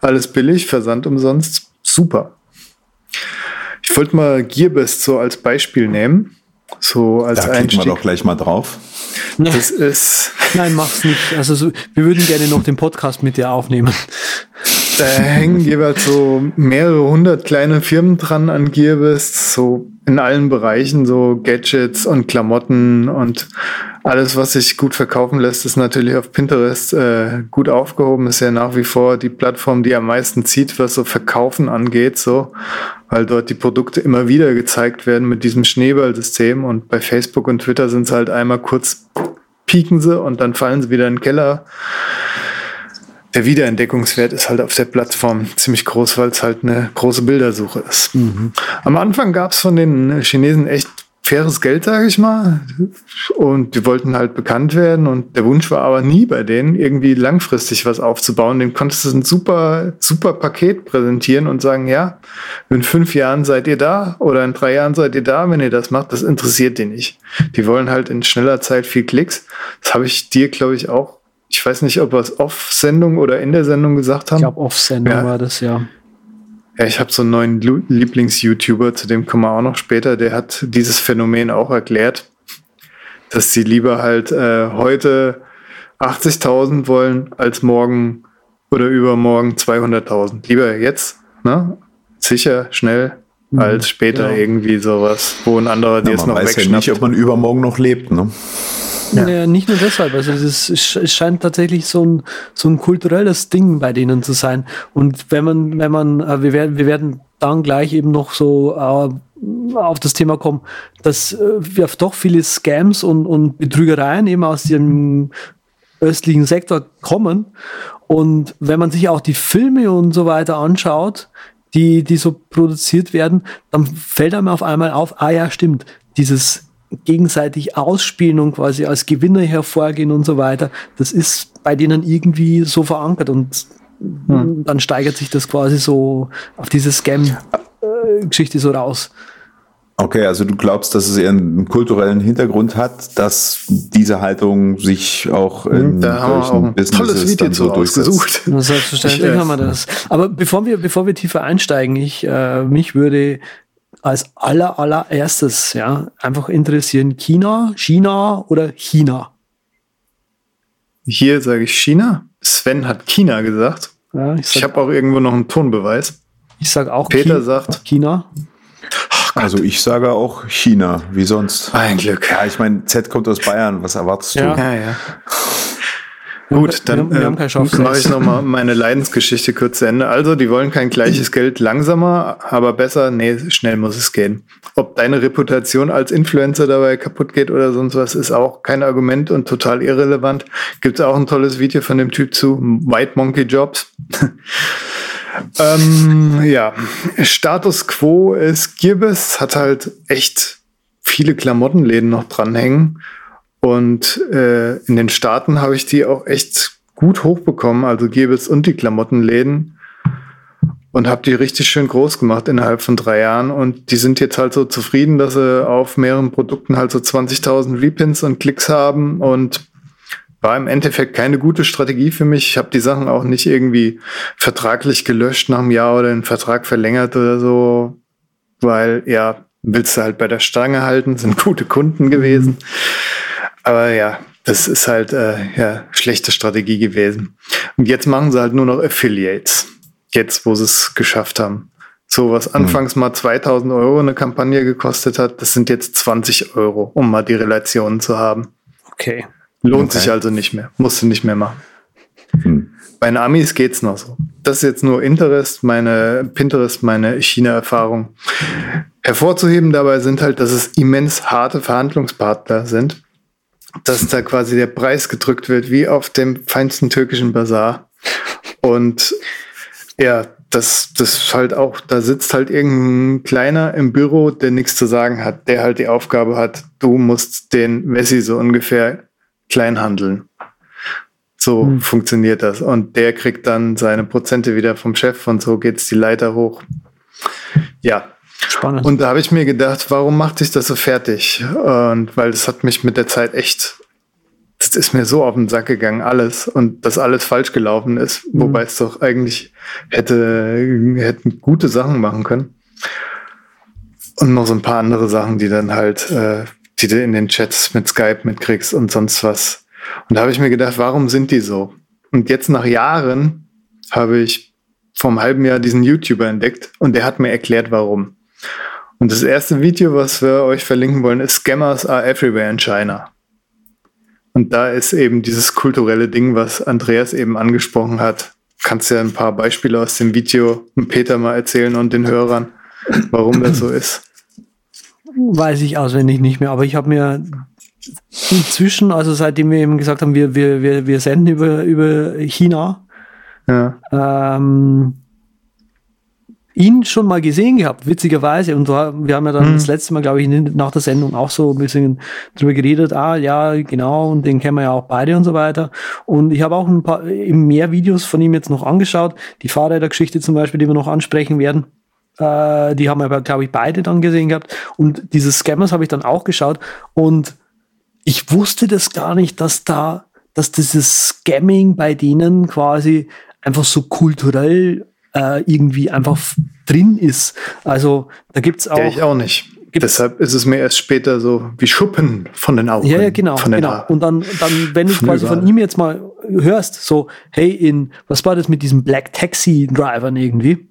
alles billig, Versand umsonst, super. Ich wollte mal Gearbest so als Beispiel nehmen. So als da Einstieg. Da wir doch gleich mal drauf. Das ist. Nein, mach's nicht. Also so, wir würden gerne noch den Podcast mit dir aufnehmen. Da hängen jeweils so mehrere hundert kleine Firmen dran an Gearbest, so in allen Bereichen, so Gadgets und Klamotten und alles, was sich gut verkaufen lässt, ist natürlich auf Pinterest äh, gut aufgehoben. Ist ja nach wie vor die Plattform, die am meisten zieht, was so Verkaufen angeht, so, weil dort die Produkte immer wieder gezeigt werden mit diesem Schneeballsystem und bei Facebook und Twitter sind sie halt einmal kurz pieken sie und dann fallen sie wieder in den Keller. Der Wiederentdeckungswert ist halt auf der Plattform ziemlich groß, weil es halt eine große Bildersuche ist. Mhm. Am Anfang gab es von den Chinesen echt faires Geld, sage ich mal. Und die wollten halt bekannt werden. Und der Wunsch war aber nie bei denen, irgendwie langfristig was aufzubauen. Den konntest du ein super, super Paket präsentieren und sagen, ja, in fünf Jahren seid ihr da oder in drei Jahren seid ihr da, wenn ihr das macht. Das interessiert die nicht. Die wollen halt in schneller Zeit viel Klicks. Das habe ich dir, glaube ich, auch. Ich weiß nicht, ob wir es off-Sendung oder in der Sendung gesagt haben. Ich glaube, off-Sendung ja. war das, ja. Ja, ich habe so einen neuen Lieblings-YouTuber, zu dem kommen wir auch noch später, der hat dieses Phänomen auch erklärt, dass sie lieber halt äh, heute 80.000 wollen, als morgen oder übermorgen 200.000. Lieber jetzt, ne? Sicher, schnell, mhm. als später ja. irgendwie sowas, wo ein anderer dir es noch weiß wegschnappt. Ja nicht, ob man übermorgen noch lebt, ne? Ja. Nicht nur deshalb. Also es scheint tatsächlich so ein, so ein kulturelles Ding bei denen zu sein. Und wenn man, wenn man, äh, wir werden, wir werden dann gleich eben noch so äh, auf das Thema kommen, dass äh, wir doch viele Scams und, und Betrügereien eben aus dem östlichen Sektor kommen. Und wenn man sich auch die Filme und so weiter anschaut, die, die so produziert werden, dann fällt einem auf einmal auf, ah ja, stimmt, dieses gegenseitig ausspielen und quasi als Gewinner hervorgehen und so weiter, das ist bei denen irgendwie so verankert und hm. dann steigert sich das quasi so auf diese Scam-Geschichte so raus. Okay, also du glaubst, dass es eher einen kulturellen Hintergrund hat, dass diese Haltung sich auch in da auch Businesses tolles Video so durchgesucht. Selbstverständlich ich, äh, haben wir das. Aber bevor wir, bevor wir tiefer einsteigen, ich, äh, mich würde als aller, allererstes, ja, einfach interessieren China, China oder China? Hier sage ich China. Sven hat China gesagt. Ja, ich, ich habe auch irgendwo noch einen Tonbeweis. Ich sage auch Peter China. sagt China. Also ich sage auch China, wie sonst. Ein Glück. Ja, ich meine, Z kommt aus Bayern, was erwartest du? Ja. Ja, ja. Wir Gut, wir dann haben- wir haben kein äh, mache ich nochmal meine Leidensgeschichte kurz zu Ende. Also, die wollen kein gleiches Geld langsamer, aber besser. Nee, schnell muss es gehen. Ob deine Reputation als Influencer dabei kaputt geht oder sonst was, ist auch kein Argument und total irrelevant. Gibt es auch ein tolles Video von dem Typ zu, White Monkey Jobs. ähm, ja, Status Quo ist Gearbest, hat halt echt viele Klamottenläden noch dranhängen. Und äh, in den Staaten habe ich die auch echt gut hochbekommen, also Gebels und die Klamottenläden. Und habe die richtig schön groß gemacht innerhalb von drei Jahren. Und die sind jetzt halt so zufrieden, dass sie auf mehreren Produkten halt so 20.000 Repins und Klicks haben. Und war im Endeffekt keine gute Strategie für mich. Ich habe die Sachen auch nicht irgendwie vertraglich gelöscht nach einem Jahr oder den Vertrag verlängert oder so. Weil, ja, willst du halt bei der Stange halten, sind gute Kunden gewesen. Aber ja, das ist halt äh, ja, schlechte Strategie gewesen. Und jetzt machen sie halt nur noch Affiliates. Jetzt, wo sie es geschafft haben. So, was anfangs mal 2000 Euro eine Kampagne gekostet hat, das sind jetzt 20 Euro, um mal die Relationen zu haben. Okay. Lohnt Okay. sich also nicht mehr. Musst du nicht mehr machen. Hm. Bei den Amis geht's noch so. Das ist jetzt nur Interest, meine Pinterest, meine China-Erfahrung. Hervorzuheben dabei sind halt, dass es immens harte Verhandlungspartner sind. Dass da quasi der Preis gedrückt wird, wie auf dem feinsten türkischen Bazar. Und ja, das, das halt auch, da sitzt halt irgendein Kleiner im Büro, der nichts zu sagen hat, der halt die Aufgabe hat, du musst den Messi so ungefähr klein handeln. So Hm. funktioniert das. Und der kriegt dann seine Prozente wieder vom Chef und so geht's die Leiter hoch. Ja, Spannend. und da habe ich mir gedacht, warum macht sich das so fertig? Und weil das hat mich mit der Zeit echt, das ist mir so auf den Sack gegangen, alles. Und dass alles falsch gelaufen ist, wobei es doch eigentlich hätte, hätten gute Sachen machen können. Und noch so ein paar andere Sachen, die dann halt, äh, die du in den Chats mit Skype mitkriegst und sonst was. Und da habe ich mir gedacht, warum sind die so? Und jetzt nach Jahren habe ich vor einem halben Jahr diesen YouTuber entdeckt und der hat mir erklärt, warum. Und das erste Video, was wir euch verlinken wollen, ist Scammers are everywhere in China. Und da ist eben dieses kulturelle Ding, was Andreas eben angesprochen hat. Kannst ja ein paar Beispiele aus dem Video mit Peter mal erzählen und den Hörern, warum das so ist. Weiß ich auswendig nicht mehr, aber ich habe mir inzwischen, also seitdem wir eben gesagt haben, wir, wir, wir, wir senden über, über China, Ja. ähm, ihn schon mal gesehen gehabt, witzigerweise. Und wir haben ja dann Mhm. das letzte Mal, glaube ich, nach der Sendung auch so ein bisschen drüber geredet. Ah, ja, genau, und den kennen wir ja auch beide und so weiter. Und ich habe auch ein paar mehr Videos von ihm jetzt noch angeschaut. Die Fahrrädergeschichte zum Beispiel, die wir noch ansprechen werden. Äh, die haben wir aber, glaube ich, beide dann gesehen gehabt. Und diese Scammers habe ich dann auch geschaut. Und ich wusste das gar nicht, dass da, dass dieses Scamming bei denen quasi einfach so kulturell äh, irgendwie einfach drin ist. Also da gibt's auch. Ja, ich auch nicht. Deshalb ist es mir erst später so wie Schuppen von den Augen. Ja, ja, genau, genau. Und dann, dann, wenn du quasi von ihm jetzt mal hörst, so, hey, in, was war das mit diesen Black Taxi Drivern irgendwie?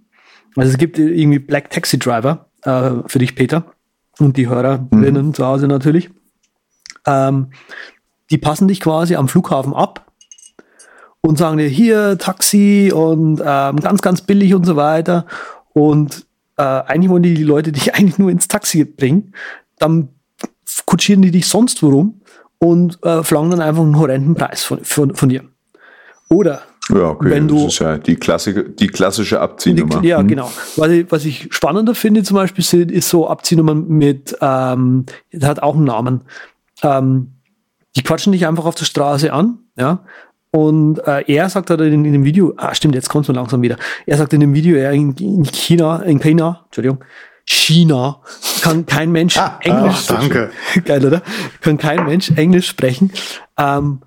Also es gibt irgendwie Black Taxi Driver, äh, für dich, Peter, und die Hörerinnen Mhm. zu Hause natürlich. Ähm, die passen dich quasi am Flughafen ab und sagen dir hier Taxi und ähm, ganz, ganz billig und so weiter. Und äh, eigentlich wollen die, die Leute dich eigentlich nur ins Taxi bringen. Dann kutschieren die dich sonst wo rum und äh, verlangen dann einfach einen horrenden Preis von, von, von dir. Oder Ja, okay. Wenn du- das ist ja die, klassische, die klassische Abziehnummer. ja, Hm. genau. Was ich, was ich spannender finde zum Beispiel sind, ist so Abziehnummern mit, ähm, das hat auch einen Namen. Ähm, die quatschen dich einfach auf der Straße an, ja. Und äh, er sagt halt in, in dem Video, ah stimmt, jetzt kommt so langsam wieder. Er sagt in dem Video, er in, in China, in China, Entschuldigung, China kann kein Mensch Englisch Ach, danke. Geil, oder? Kann kein Mensch Englisch sprechen. Ähm,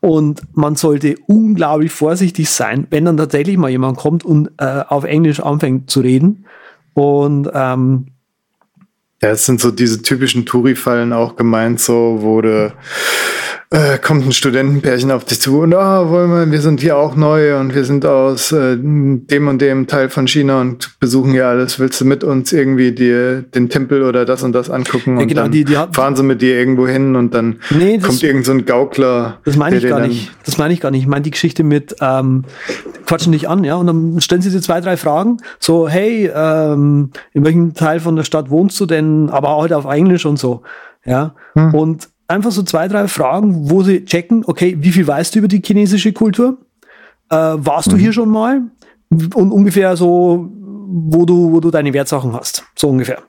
und man sollte unglaublich vorsichtig sein, wenn dann tatsächlich mal jemand kommt und äh, auf Englisch anfängt zu reden. Und ähm, Ja, es sind so diese typischen Touri-Fallen auch gemeint, so, du äh, kommt ein Studentenpärchen auf dich zu und ah, wollen wir, wir sind hier auch neu und wir sind aus äh, dem und dem Teil von China und besuchen hier alles. Willst du mit uns irgendwie dir den Tempel oder das und das angucken? Ja, und genau, dann die- die hat- fahren sie mit dir irgendwo hin und dann Nee, das- kommt irgend so ein Gaukler. Das meine ich gar nicht. Das meine ich gar nicht. Ich meine die Geschichte mit ähm, quatschen dich an, ja, und dann stellen sie dir zwei, drei Fragen. So, hey, ähm, in welchem Teil von der Stadt wohnst du denn? Aber heute auf Englisch und so, ja. Hm. Und einfach so zwei, drei Fragen, wo sie checken, okay, wie viel weißt du über die chinesische Kultur? Äh, warst Mhm. du hier schon mal? Und ungefähr so, wo du, wo du deine Wertsachen hast. So ungefähr.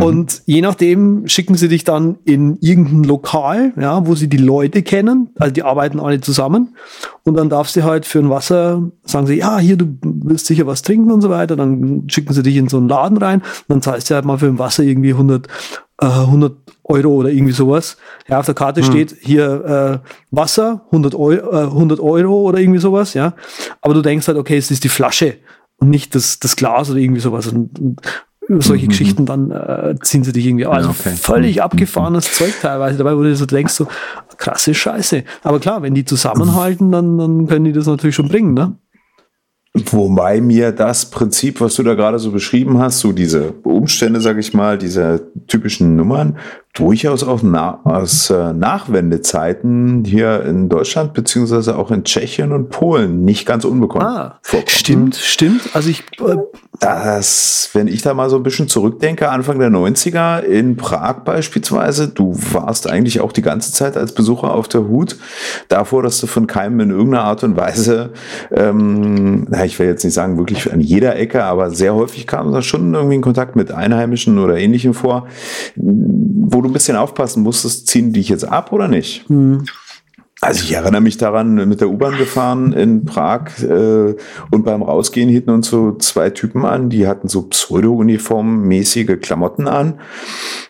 Und je nachdem schicken sie dich dann in irgendein Lokal, ja, wo sie die Leute kennen, also die arbeiten alle zusammen. Und dann darfst du halt für ein Wasser, sagen sie, ja, hier, du willst sicher was trinken und so weiter. Dann schicken sie dich in so einen Laden rein. Und dann zahlst du halt mal für ein Wasser irgendwie 100, äh, 100 Euro oder irgendwie sowas. Ja, auf der Karte steht hier äh, Wasser, 100 Euro, äh, 100 Euro oder irgendwie sowas, ja. Aber du denkst halt, okay, es ist die Flasche und nicht das, das Glas oder irgendwie sowas. Und, und solche Geschichten dann äh, ziehen sie dich irgendwie. Also okay. völlig abgefahrenes Zeug teilweise dabei, wo du so denkst, so krasse Scheiße. Aber klar, wenn die zusammenhalten, dann, dann können die das natürlich schon bringen, ne? Wobei mir das Prinzip, was du da gerade so beschrieben hast, so diese Umstände, sag ich mal, diese typischen Nummern, durchaus auch na aus äh, Nachwendezeiten hier in Deutschland beziehungsweise auch in Tschechien und Polen nicht ganz unbekannt Ah, vorkommen. stimmt, stimmt. Also ich, äh, Das, wenn ich da mal so ein bisschen zurückdenke, Anfang der 90er in Prag beispielsweise, du warst eigentlich auch die ganze Zeit als Besucher auf der Hut davor, dass du von keinem in irgendeiner Art und Weise, ähm, na, ich will jetzt nicht sagen wirklich an jeder Ecke, aber sehr häufig kam da schon irgendwie in Kontakt mit Einheimischen oder Ähnlichem vor, wo du ein bisschen aufpassen musstest, ziehen die dich jetzt ab oder nicht? Also ich erinnere mich daran, mit der U-Bahn gefahren in Prag äh, und beim Rausgehen hielten uns so zwei Typen an, die hatten so Pseudo-Uniform-mäßige Klamotten an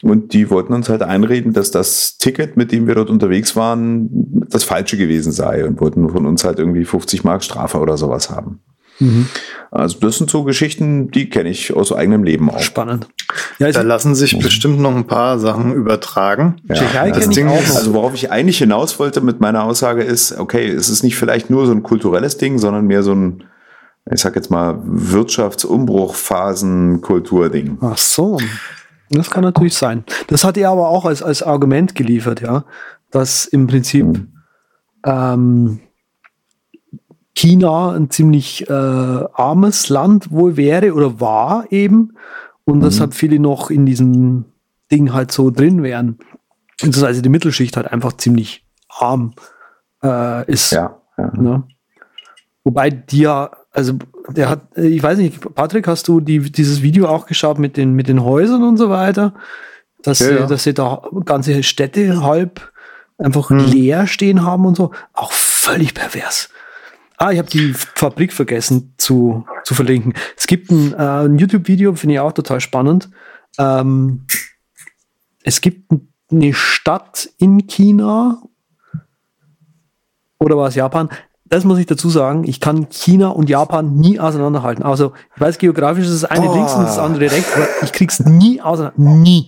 und die wollten uns halt einreden, dass das Ticket, mit dem wir dort unterwegs waren, das falsche gewesen sei und wollten von uns halt irgendwie 50 Mark Strafe oder sowas haben. Also das sind so Geschichten, die kenne ich aus eigenem Leben auch. spannend. Ja, ich, Da lassen sich bestimmt noch ein paar Sachen übertragen. Tschechei das Ding auch ist-. Also worauf ich eigentlich hinaus wollte mit meiner Aussage ist, okay, es ist nicht vielleicht nur so ein kulturelles Ding, sondern mehr so ein, ich sag jetzt mal, Wirtschaftsumbruchphasen-Kulturding. Ach so. Das kann natürlich sein. Das hat er aber auch als, als Argument geliefert, ja, dass im Prinzip ähm, China ein ziemlich äh, armes Land wohl wäre oder war eben und deshalb viele noch in diesem Ding halt so drin wären. Beziehungsweise die Mittelschicht halt einfach ziemlich arm äh, ist. Ja, ja. Ne? Wobei die ja, also der hat, äh, ich weiß nicht, Patrick, hast du die, dieses Video auch geschaut mit den, mit den Häusern und so weiter? Dass, Ja, sie, ja. dass sie da ganze Städte halb einfach leer stehen haben und so. Auch völlig pervers. Ah, ich habe die Fabrik vergessen zu, zu verlinken. Es gibt ein, äh, ein YouTube-Video, finde ich auch total spannend. Ähm, es gibt eine Stadt in China oder war es Japan? Das muss ich dazu sagen, ich kann China und Japan nie auseinanderhalten. Also, ich weiß, geografisch ist das eine Oh. links und das andere rechts, aber ich krieg's nie auseinander. Nie.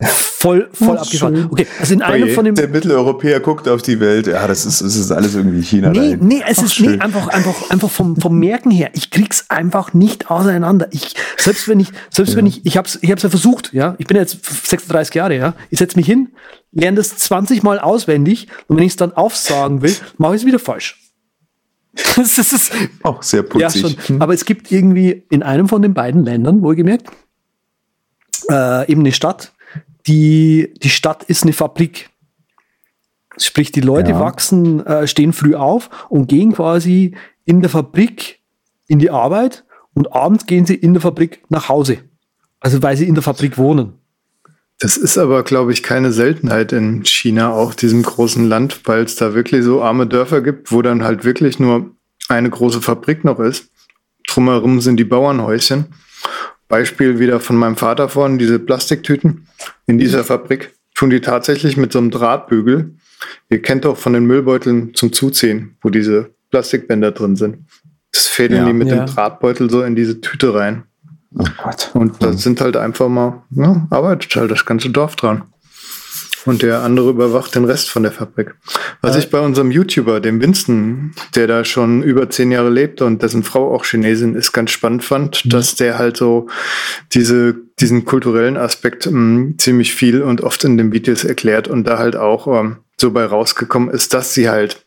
Voll, voll Oh, abgefahren. schön. Okay, also in einem Oje. von den. Der Mitteleuropäer guckt auf die Welt, ja, das ist, das ist alles irgendwie China. Nee, nee, es Ach, ist nee, einfach, einfach, einfach vom, vom Merken her. Ich krieg's einfach nicht auseinander. Ich, selbst wenn ich, selbst wenn ich, ich hab's, ich hab's ja versucht, ja. Ich bin jetzt 36 Jahre, ja. Ich setz mich hin, lerne das 20 Mal auswendig und wenn ich es dann aufsagen will, mache ich es wieder falsch. Das ist, Auch sehr ja, putzig. schon. Aber es gibt irgendwie in einem von den beiden Ländern, wohlgemerkt, äh, eben eine Stadt, die, die Stadt ist eine Fabrik. Sprich, die Leute Ja. wachsen, äh, stehen früh auf und gehen quasi in der Fabrik in die Arbeit und abends gehen sie in der Fabrik nach Hause. Also weil sie in der Fabrik wohnen. Das ist aber, glaube ich, keine Seltenheit in China, auch diesem großen Land, weil es da wirklich so arme Dörfer gibt, wo dann halt wirklich nur eine große Fabrik noch ist. Drumherum sind die Bauernhäuschen. Beispiel wieder von meinem Vater vorhin, diese Plastiktüten. In dieser Fabrik tun die tatsächlich mit so einem Drahtbügel. Ihr kennt auch von den Müllbeuteln zum Zuziehen, wo diese Plastikbänder drin sind. Das fädeln Ja. die mit Ja. dem Drahtbeutel so in diese Tüte rein. Oh Gott. Und da sind halt einfach mal, ja, arbeitet halt das ganze Dorf dran. Und der andere überwacht den Rest von der Fabrik. Was ja. ich bei unserem YouTuber, dem Winston, der da schon über zehn Jahre lebt und dessen Frau auch Chinesin ist, ganz spannend fand, mhm. dass der halt so diese, diesen kulturellen Aspekt mh, hm, ziemlich viel und oft in den Videos erklärt und da halt auch ähm, so bei rausgekommen ist, dass sie halt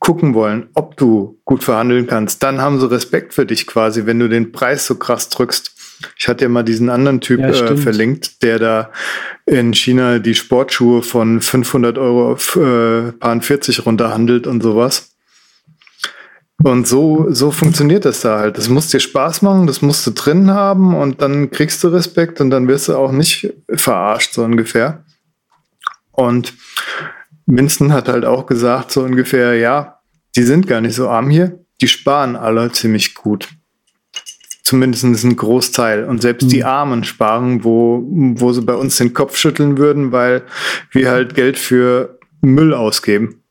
gucken wollen, ob du gut verhandeln kannst, dann haben sie Respekt für dich quasi, wenn du den Preis so krass drückst. Ich hatte ja mal diesen anderen Typ ja, äh, verlinkt, der da in China die Sportschuhe von 500 Euro auf äh, Paar 40 runterhandelt und sowas. Und so, so funktioniert das da halt. Das muss dir Spaß machen, das musst du drin haben und dann kriegst du Respekt und dann wirst du auch nicht verarscht, so ungefähr. Und Winston hat halt auch gesagt, so ungefähr, ja, die sind gar nicht so arm hier, die sparen alle ziemlich gut. Zumindest ein Großteil. Und selbst mhm. die Armen sparen, wo, wo sie bei uns den Kopf schütteln würden, weil wir halt Geld für Müll ausgeben.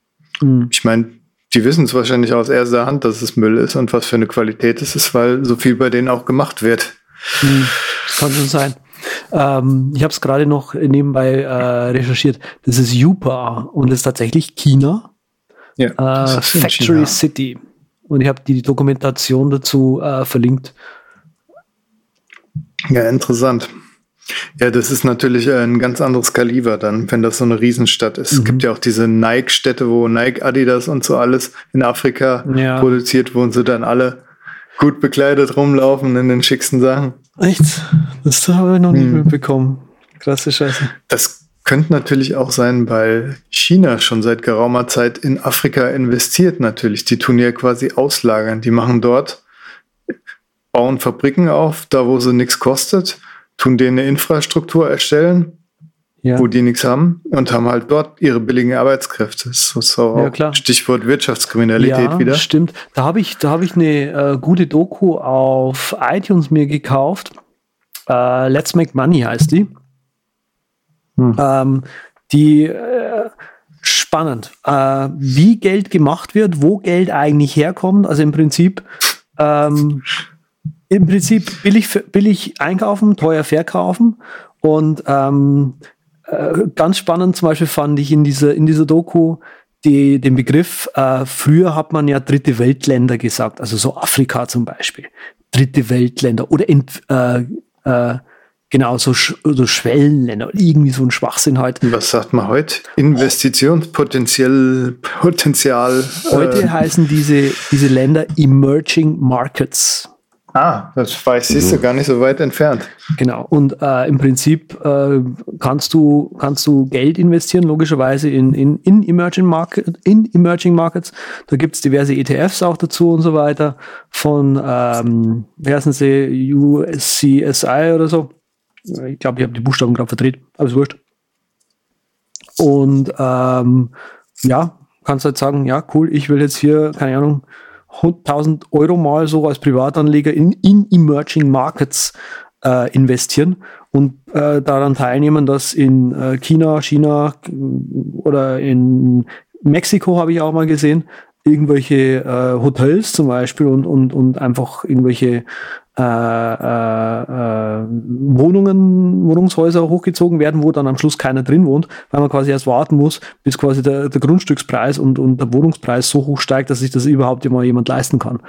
Mhm. Ich meine, die wissen es wahrscheinlich aus erster Hand, dass es Müll ist und was für eine Qualität es ist, weil so viel bei denen auch gemacht wird. Mhm. Das kann schon sein. Ähm, ich habe es gerade noch nebenbei äh, recherchiert. Das ist Yupa und das ist tatsächlich China. Ja, äh, Factory China. City. Und ich habe die Dokumentation dazu äh, verlinkt. Ja, interessant. Ja, das ist natürlich ein ganz anderes Kaliber dann, wenn das so eine Riesenstadt ist. Mhm. Es gibt ja auch diese Nike-Städte, wo Nike, Adidas und so alles in Afrika ja. produziert, wo sie dann alle gut bekleidet rumlaufen in den schicksten Sachen. Echt? Das habe ich noch nicht hm. mitbekommen. Krasse Scheiße. Das könnte natürlich auch sein, weil China schon seit geraumer Zeit in Afrika investiert natürlich. Die tun ja quasi auslagern. Die machen dort, bauen Fabriken auf, da wo sie nichts kostet, tun denen eine Infrastruktur erstellen ja. wo die nichts haben und haben halt dort ihre billigen Arbeitskräfte. So, so ja, klar. Stichwort Wirtschaftskriminalität ja, wieder. Stimmt. Da habe ich, da habe ich eine äh, gute Doku auf iTunes mir gekauft. Äh, Let's Make Money heißt die. Hm. Ähm, die äh, spannend, äh, wie Geld gemacht wird, wo Geld eigentlich herkommt. Also im Prinzip ähm, im Prinzip billig, billig einkaufen, teuer verkaufen und ähm, äh, ganz spannend zum Beispiel fand ich in dieser, in dieser Doku die, den Begriff, äh, früher hat man ja dritte Weltländer gesagt, also so Afrika zum Beispiel, dritte Weltländer oder ent, äh, äh, genau so, so Schwellenländer, irgendwie so ein Schwachsinn halt. Was sagt man heute? Investitionspotenzial, Potenzial. Heute äh, heißen diese, diese Länder Emerging Markets. Ah, das weiß siehst du gar nicht so weit entfernt. Genau. Und äh, im Prinzip äh, kannst du kannst du Geld investieren logischerweise in in, in Emerging Market in Emerging Markets. Da gibt's diverse ETFs auch dazu und so weiter von ähm, wie heißen sie USCSI oder so. Ich glaube, ich habe die Buchstaben gerade verdreht, aber ist wurscht. Und ähm, ja, kannst halt sagen, ja cool, ich will jetzt hier keine Ahnung 1000 Euro mal so als Privatanleger in, in Emerging Markets äh, investieren und äh, daran teilnehmen, dass in äh, China, China oder in Mexiko habe ich auch mal gesehen, irgendwelche äh, Hotels zum Beispiel und, und, und einfach irgendwelche äh, äh, äh, Wohnungen, Wohnungshäuser hochgezogen werden, wo dann am Schluss keiner drin wohnt, weil man quasi erst warten muss, bis quasi der, der Grundstückspreis und, und der Wohnungspreis so hoch steigt, dass sich das überhaupt immer jemand leisten kann.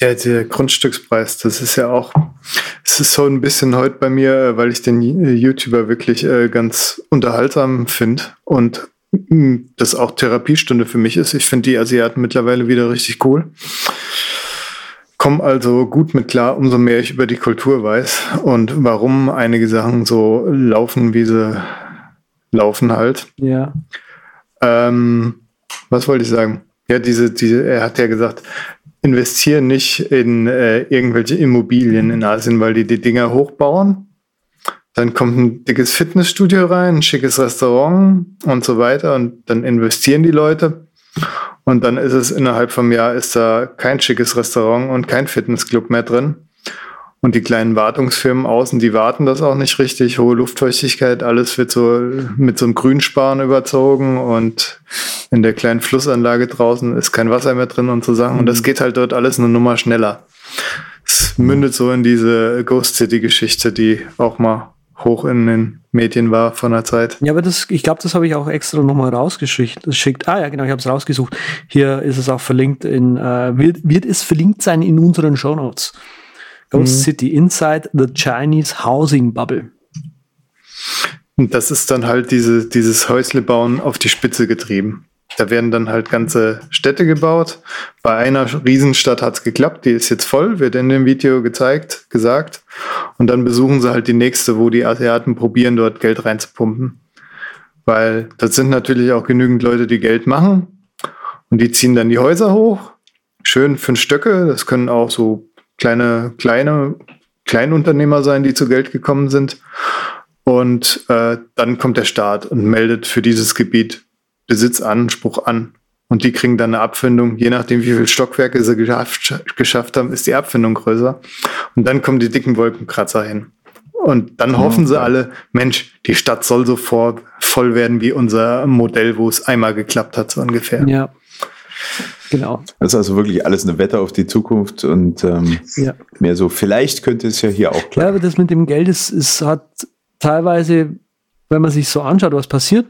Ja, der Grundstückspreis, das ist ja auch, es ist so ein bisschen heute bei mir, weil ich den YouTuber wirklich äh, ganz unterhaltsam finde und das auch Therapiestunde für mich ist. Ich finde die Asiaten mittlerweile wieder richtig cool. Komme also gut mit klar, umso mehr ich über die Kultur weiß und warum einige Sachen so laufen, wie sie laufen halt. Ja. Ähm, was wollte ich sagen? Ja, diese, diese, er hat ja gesagt, investiere nicht in äh, irgendwelche Immobilien in Asien, weil die die Dinger hochbauen dann kommt ein dickes Fitnessstudio rein, ein schickes Restaurant und so weiter und dann investieren die Leute. Und dann ist es innerhalb vom Jahr ist da kein schickes Restaurant und kein Fitnessclub mehr drin. Und die kleinen Wartungsfirmen außen, die warten das auch nicht richtig. Hohe Luftfeuchtigkeit, alles wird so mit so einem Grünsparen überzogen und in der kleinen Flussanlage draußen ist kein Wasser mehr drin und so Sachen. Und das mhm. geht halt dort alles eine Nummer schneller. Es mündet so in diese Ghost City Geschichte, die auch mal hoch in den Medien war von der Zeit. Ja, aber das, ich glaube, das habe ich auch extra nochmal rausgeschickt. Ah ja, genau, ich habe es rausgesucht. Hier ist es auch verlinkt in, äh, wird, wird es verlinkt sein in unseren Show Notes. Ghost mhm. City Inside the Chinese Housing Bubble. Und das ist dann halt diese, dieses Häuslebauen auf die Spitze getrieben. Da werden dann halt ganze Städte gebaut. Bei einer Riesenstadt hat es geklappt, die ist jetzt voll, wird in dem Video gezeigt, gesagt. Und dann besuchen sie halt die nächste, wo die Asiaten probieren, dort Geld reinzupumpen. Weil das sind natürlich auch genügend Leute, die Geld machen. Und die ziehen dann die Häuser hoch. Schön fünf Stöcke. Das können auch so kleine, kleine, Kleinunternehmer sein, die zu Geld gekommen sind. Und äh, dann kommt der Staat und meldet für dieses Gebiet Besitzanspruch an. Und die kriegen dann eine Abfindung, je nachdem, wie viele Stockwerke sie geschafft, geschafft haben, ist die Abfindung größer. Und dann kommen die dicken Wolkenkratzer hin. Und dann hoffen sie alle, Mensch, die Stadt soll so vor, voll werden wie unser Modell, wo es einmal geklappt hat, so ungefähr. Ja. Genau. Das ist also wirklich alles eine Wette auf die Zukunft und ähm, ja. mehr so, vielleicht könnte es ja hier auch klappen. Ja, aber das mit dem Geld ist, ist hat teilweise, wenn man sich so anschaut, was passiert,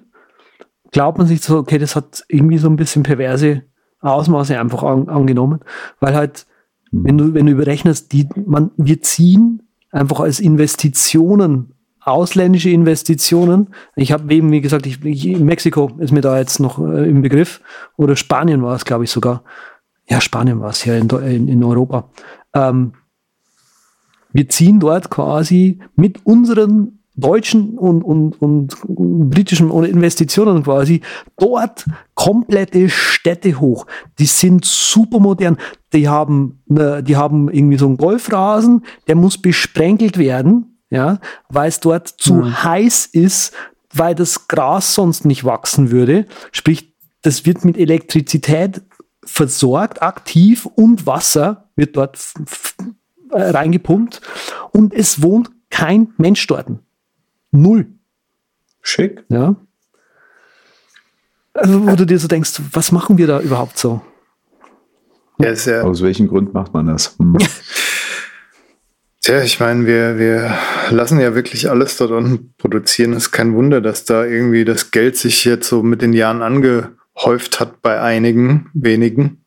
glaubt man sich so, okay, das hat irgendwie so ein bisschen perverse Ausmaße einfach an, angenommen, weil halt, mhm. wenn du, wenn du überrechnest, die, man, wir ziehen einfach als Investitionen, ausländische Investitionen. Ich habe eben, wie gesagt, ich, ich, Mexiko ist mir da jetzt noch äh, im Begriff, oder Spanien war es, glaube ich, sogar. Ja, Spanien war es ja in, in, in Europa. Ähm, wir ziehen dort quasi mit unseren deutschen und, und, und britischen Investitionen quasi dort komplette Städte hoch. Die sind super modern. Die haben, ne, die haben irgendwie so einen Golfrasen, der muss besprenkelt werden, ja, weil es dort zu mhm. heiß ist, weil das Gras sonst nicht wachsen würde. Sprich, das wird mit Elektrizität versorgt, aktiv und Wasser wird dort reingepumpt und es wohnt kein Mensch dort. Null. Schick. Ja. Also, wo du dir so denkst, was machen wir da überhaupt so? Ja, ja Aus welchem Grund macht man das? Hm. Tja, ich meine, wir, wir lassen ja wirklich alles dort unten produzieren. Es ist kein Wunder, dass da irgendwie das Geld sich jetzt so mit den Jahren angehäuft hat bei einigen wenigen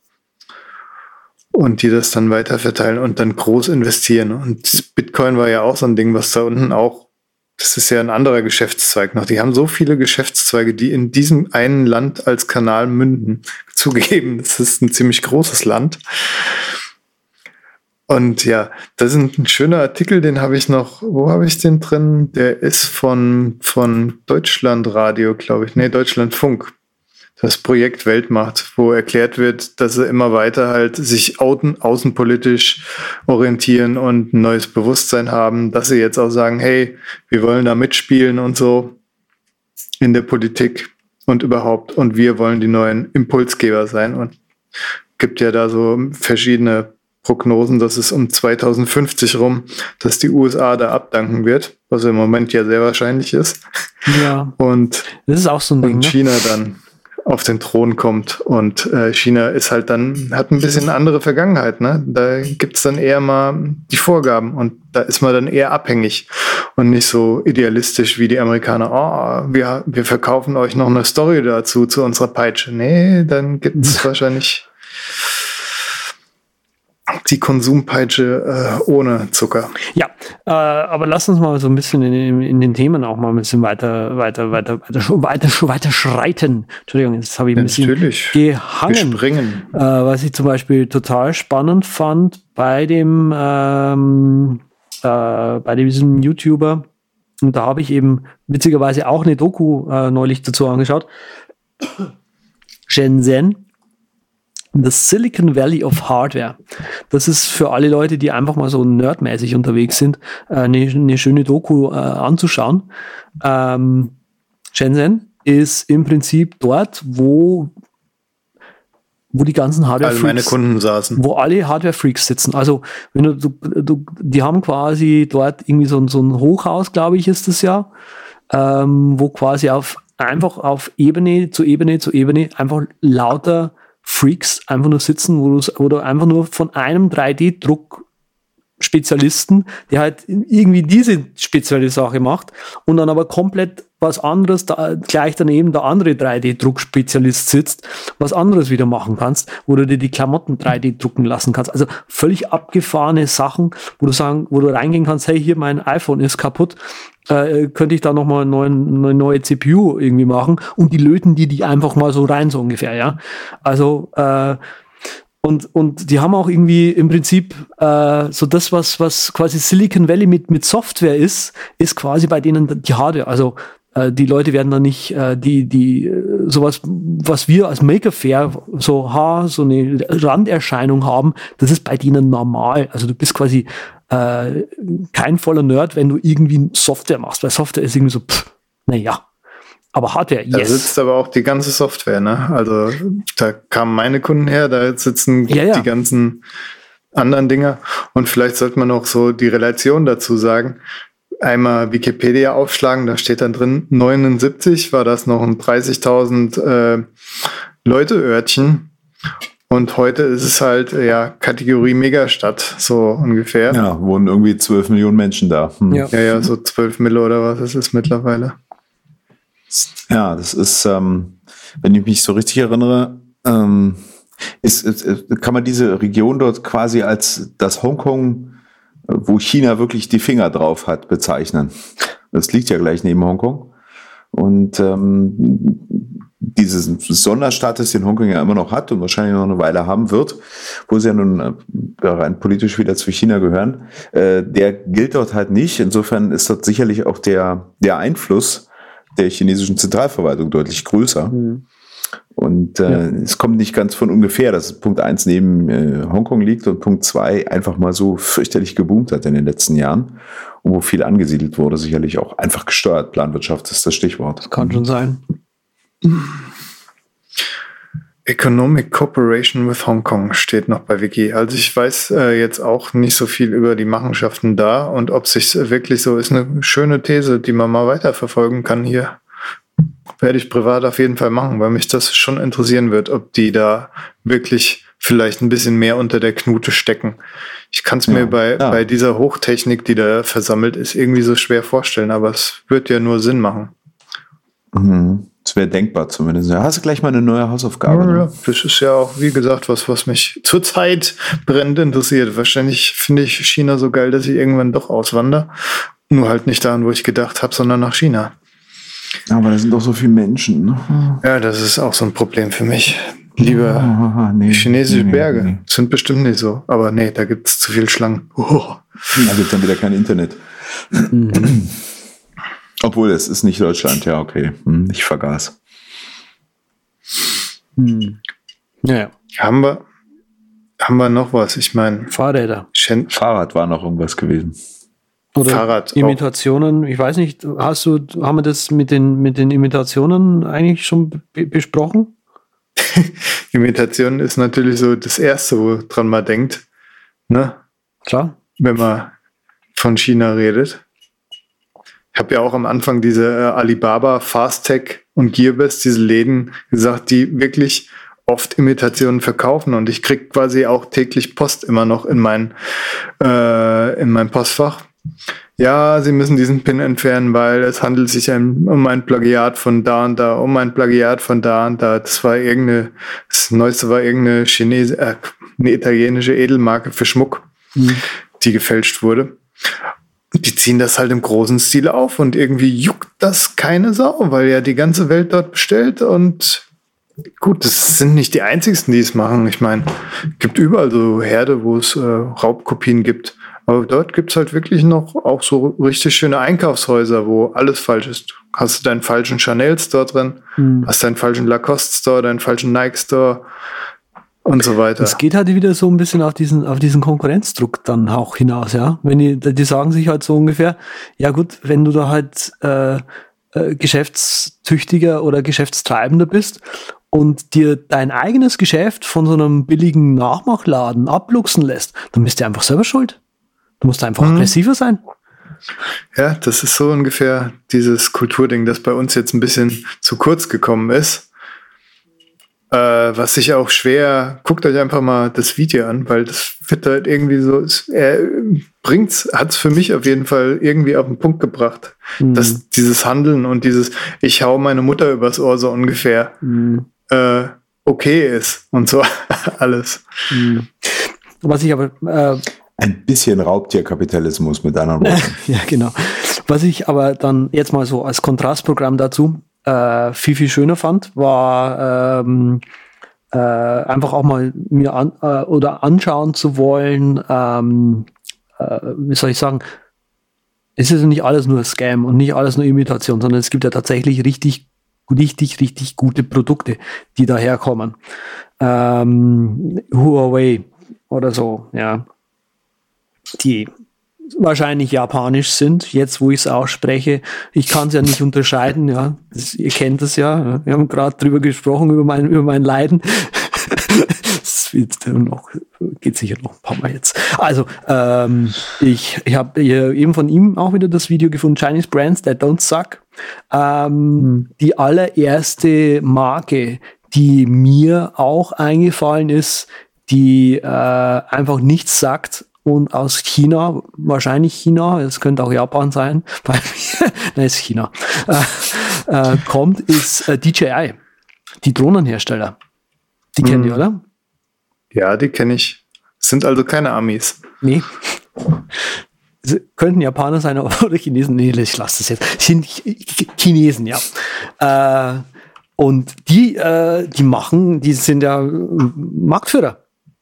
und die das dann weiter verteilen und dann groß investieren. Und Bitcoin war ja auch so ein Ding, was da unten auch das ist ja ein anderer Geschäftszweig noch. Die haben so viele Geschäftszweige, die in diesem einen Land als Kanal münden. Zugegeben, das ist ein ziemlich großes Land. Und ja, das ist ein schöner Artikel, den habe ich noch, wo habe ich den drin? Der ist von, von Deutschlandradio, glaube ich. Nee, Deutschlandfunk das Projekt Weltmacht, wo erklärt wird, dass sie immer weiter halt sich außen, außenpolitisch orientieren und ein neues Bewusstsein haben, dass sie jetzt auch sagen, hey, wir wollen da mitspielen und so in der Politik und überhaupt und wir wollen die neuen Impulsgeber sein und gibt ja da so verschiedene Prognosen, dass es um 2050 rum, dass die USA da abdanken wird, was im Moment ja sehr wahrscheinlich ist. Ja. Und das ist auch so ein Ding, ne? China dann auf den Thron kommt. Und äh, China ist halt dann, hat ein bisschen eine andere Vergangenheit. Ne? Da gibt's dann eher mal die Vorgaben und da ist man dann eher abhängig und nicht so idealistisch wie die Amerikaner. Oh, wir, wir verkaufen euch noch eine Story dazu, zu unserer Peitsche. Nee, dann gibt's wahrscheinlich die Konsumpeitsche äh, ohne Zucker. Ja, äh, aber lass uns mal so ein bisschen in, in, den Themen auch mal ein bisschen weiter, weiter, weiter, weiter, weiter, weiter schreiten. Entschuldigung, jetzt habe ich ein bisschen Natürlich. gehangen. Äh, was ich zum Beispiel total spannend fand bei dem, ähm, äh, bei diesem YouTuber, und da habe ich eben witzigerweise auch eine Doku äh, neulich dazu angeschaut. Shenzhen The Silicon Valley of Hardware. Das ist für alle Leute, die einfach mal so nerdmäßig unterwegs sind, äh, eine, eine schöne Doku äh, anzuschauen. Ähm, Shenzhen ist im Prinzip dort, wo wo die ganzen Hardware-Freaks, meine Kunden saßen. wo alle Hardware-Freaks sitzen. Also wenn du, du, du, die haben quasi dort irgendwie so, so ein Hochhaus, glaube ich, ist das ja, ähm, wo quasi auf einfach auf Ebene zu Ebene zu Ebene einfach lauter Freaks einfach nur sitzen, wo, wo du einfach nur von einem 3D-Druck Spezialisten, der halt irgendwie diese spezielle Sache macht und dann aber komplett was anderes, da, gleich daneben der andere 3D-Druckspezialist sitzt, was anderes wieder machen kannst, wo du dir die Klamotten 3D drucken lassen kannst. Also völlig abgefahrene Sachen, wo du sagen, wo du reingehen kannst, hey, hier mein iPhone ist kaputt, äh, könnte ich da nochmal eine neue, neue CPU irgendwie machen und die löten die die einfach mal so rein, so ungefähr, ja. Also, äh, und, und die haben auch irgendwie im Prinzip äh, so das, was, was quasi Silicon Valley mit, mit Software ist, ist quasi bei denen die Hardware. Also äh, die Leute werden da nicht äh, die, die äh, sowas, was wir als Maker Fair so, ha, so eine Randerscheinung haben, das ist bei denen normal. Also du bist quasi äh, kein voller Nerd, wenn du irgendwie Software machst, weil Software ist irgendwie so, pff, naja, aber Hardware, yes. Da sitzt aber auch die ganze Software, ne? Also da kamen meine Kunden her, da sitzen ja, ja. die ganzen anderen Dinger. Und vielleicht sollte man auch so die Relation dazu sagen. Einmal Wikipedia aufschlagen, da steht dann drin, 79 war das noch ein 30.000 äh, Leute-Örtchen. Und heute ist es halt, ja, Kategorie Megastadt, so ungefähr. Ja, wohnen irgendwie 12 Millionen Menschen da. Hm. Ja. ja, ja, so 12 Mille oder was ist es mittlerweile. Ja, das ist, ähm, wenn ich mich so richtig erinnere, ähm, ist, ist, kann man diese Region dort quasi als das Hongkong, wo China wirklich die Finger drauf hat, bezeichnen. Das liegt ja gleich neben Hongkong. Und ähm, dieses Sonderstatus, den Hongkong ja immer noch hat und wahrscheinlich noch eine Weile haben wird, wo sie ja nun äh, rein politisch wieder zu China gehören, äh, der gilt dort halt nicht. Insofern ist dort sicherlich auch der, der Einfluss der chinesischen Zentralverwaltung deutlich größer. Mhm. Und äh, ja. es kommt nicht ganz von ungefähr, dass Punkt eins neben äh, Hongkong liegt und Punkt zwei einfach mal so fürchterlich geboomt hat in den letzten Jahren und wo viel angesiedelt wurde, sicherlich auch einfach gesteuert. Planwirtschaft ist das Stichwort. Das kann schon sein. Economic Cooperation with Hong Kong steht noch bei Wiki. Also ich weiß äh, jetzt auch nicht so viel über die Machenschaften da und ob sich wirklich so ist, eine schöne These, die man mal weiterverfolgen kann hier. Werde ich privat auf jeden Fall machen, weil mich das schon interessieren wird, ob die da wirklich vielleicht ein bisschen mehr unter der Knute stecken. Ich kann es mir ja, bei, ja. bei dieser Hochtechnik, die da versammelt ist, irgendwie so schwer vorstellen, aber es wird ja nur Sinn machen. Mhm. Das wäre denkbar zumindest. Da hast du gleich mal eine neue Hausaufgabe. Ja, ne? Das ist ja auch, wie gesagt, was, was mich zurzeit brennend interessiert. Wahrscheinlich finde ich China so geil, dass ich irgendwann doch auswandere. Nur halt nicht dahin, wo ich gedacht habe, sondern nach China. Aber da sind doch so viele Menschen. Ne? Ja, das ist auch so ein Problem für mich. Lieber oh, nee, chinesische nee, Berge. Nee. Sind bestimmt nicht so. Aber nee, da gibt es zu viel Schlangen. Oh. Da gibt dann wieder kein Internet. Obwohl, es ist nicht Deutschland, ja, okay. Hm, ich vergaß. Hm. Ja. Haben wir, haben wir noch was? Ich meine. Fahrräder. Schen Fahrrad war noch irgendwas gewesen. Oder Fahrrad Imitationen, auch. ich weiß nicht, hast du, haben wir das mit den, mit den Imitationen eigentlich schon besprochen? Imitation ist natürlich so das Erste, woran man denkt. Ne? Klar. Wenn man von China redet. Ich habe ja auch am Anfang diese äh, Alibaba, Fastech und Gearbest, diese Läden gesagt, die wirklich oft Imitationen verkaufen und ich krieg quasi auch täglich Post immer noch in mein, äh, in mein Postfach. Ja, Sie müssen diesen Pin entfernen, weil es handelt sich um ein Plagiat von da und da, um ein Plagiat von da und da. Das war irgendeine, das neueste war irgendeine Chinese, äh, eine italienische Edelmarke für Schmuck, mhm. die gefälscht wurde die ziehen das halt im großen Stil auf und irgendwie juckt das keine Sau, weil ja die ganze Welt dort bestellt und gut, das sind nicht die einzigsten, die es machen. Ich meine, gibt überall so Herde, wo es äh, Raubkopien gibt. Aber dort gibt es halt wirklich noch auch so richtig schöne Einkaufshäuser, wo alles falsch ist. Hast du deinen falschen Chanel Store drin, hm. hast deinen falschen Lacoste Store, deinen falschen Nike Store, und so weiter. Es geht halt wieder so ein bisschen auf diesen, auf diesen Konkurrenzdruck dann auch hinaus, ja. Wenn die, die sagen sich halt so ungefähr, ja gut, wenn du da halt äh, äh, geschäftstüchtiger oder geschäftstreibender bist und dir dein eigenes Geschäft von so einem billigen Nachmachladen abluchsen lässt, dann bist du einfach selber schuld. Du musst einfach mhm. aggressiver sein. Ja, das ist so ungefähr dieses Kulturding, das bei uns jetzt ein bisschen zu kurz gekommen ist Äh, was sich auch schwer, guckt euch einfach mal das Video an, weil das wird halt irgendwie so, er bringt's, hat's für mich auf jeden Fall irgendwie auf den Punkt gebracht. Mhm. Dass dieses Handeln und dieses, ich hau meine Mutter übers Ohr so ungefähr, mhm. äh, okay ist und so alles. Mhm. Was ich aber äh, ein bisschen Raubtierkapitalismus mit anderen Worten. ja, genau. Was ich aber dann jetzt mal so als Kontrastprogramm dazu äh, viel, viel schöner fand, war ähm, äh, einfach auch mal mir an, äh, oder anschauen zu wollen, ähm, äh, wie soll ich sagen, es ist nicht alles nur Scam und nicht alles nur Imitation, sondern es gibt ja tatsächlich richtig, richtig, richtig gute Produkte, die daherkommen. Ähm, Huawei oder so, ja. Die wahrscheinlich japanisch sind, jetzt wo ich es ausspreche. Ich kann es ja nicht unterscheiden, ja. Das, ihr kennt es ja. Wir haben gerade drüber gesprochen, über mein, über mein Leiden. das wird noch, geht sicher noch ein paar Mal jetzt. Also, ähm, ich, ich habe eben von ihm auch wieder das Video gefunden, Chinese Brands That Don't Suck. Ähm, mhm. Die allererste Marke, die mir auch eingefallen ist, die äh, einfach nichts sagt und aus China, wahrscheinlich China, es könnte auch Japan sein, weil nein, ist China, äh, äh, kommt, ist äh, DJI, die Drohnenhersteller. Die kennen hm. die, oder? Ja, die kenne ich. Sind also keine Amis. Nee. Sie könnten Japaner sein oder Chinesen. Nee, ich lasse das jetzt. Sind Chinesen, ja. Äh, und die, äh, die machen, die sind ja Marktführer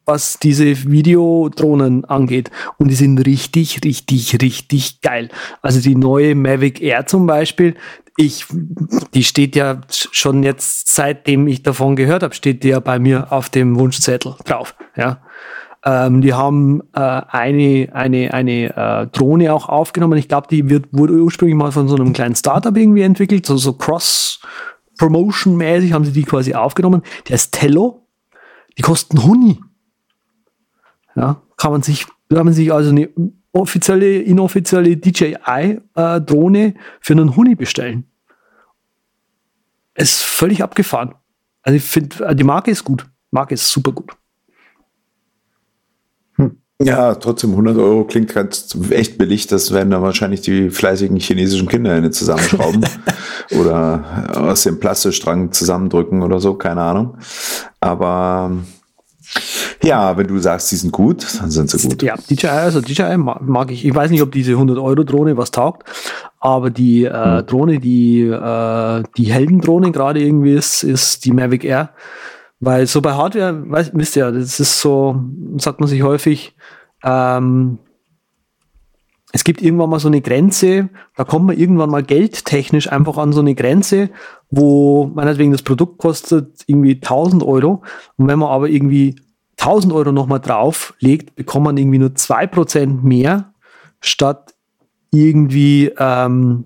was diese Videodrohnen angeht. Und die sind richtig, richtig, richtig geil. Also die neue Mavic Air zum Beispiel, ich, die steht ja schon jetzt, seitdem ich davon gehört habe, steht die ja bei mir auf dem Wunschzettel drauf. Ja. Ähm, die haben äh, eine, eine, eine äh, Drohne auch aufgenommen. Ich glaube, die wird, wurde ursprünglich mal von so einem kleinen Startup irgendwie entwickelt, so, so Cross-Promotion-mäßig haben sie die quasi aufgenommen. Der ist Tello. Die kosten Huni. Ja, kann man sich, kann man sich also eine offizielle, inoffizielle DJI-Drohne äh, für einen Huni bestellen. Ist völlig abgefahren. Also ich finde, äh, die Marke ist gut. Marke ist super gut. Hm. Ja, trotzdem 100 Euro klingt ganz echt billig. Das werden dann wahrscheinlich die fleißigen chinesischen Kinder zusammenschrauben oder aus dem Plastikstrang zusammendrücken oder so, keine Ahnung. Aber ja, wenn du sagst, die sind gut, dann sind sie gut. Ja, DJI, also DJI mag ich. Ich weiß nicht, ob diese 100-Euro-Drohne was taugt, aber die äh, hm. Drohne, die, äh, die Heldendrohne gerade irgendwie ist, ist die Mavic Air. Weil so bei Hardware, weißt, wisst ihr, das ist so, sagt man sich häufig, ähm, es gibt irgendwann mal so eine Grenze, da kommt man irgendwann mal geldtechnisch einfach an so eine Grenze, wo meinetwegen das Produkt kostet irgendwie 1000 Euro. Und wenn man aber irgendwie 1000 Euro nochmal drauflegt, bekommt man irgendwie nur 2% mehr, statt irgendwie ähm,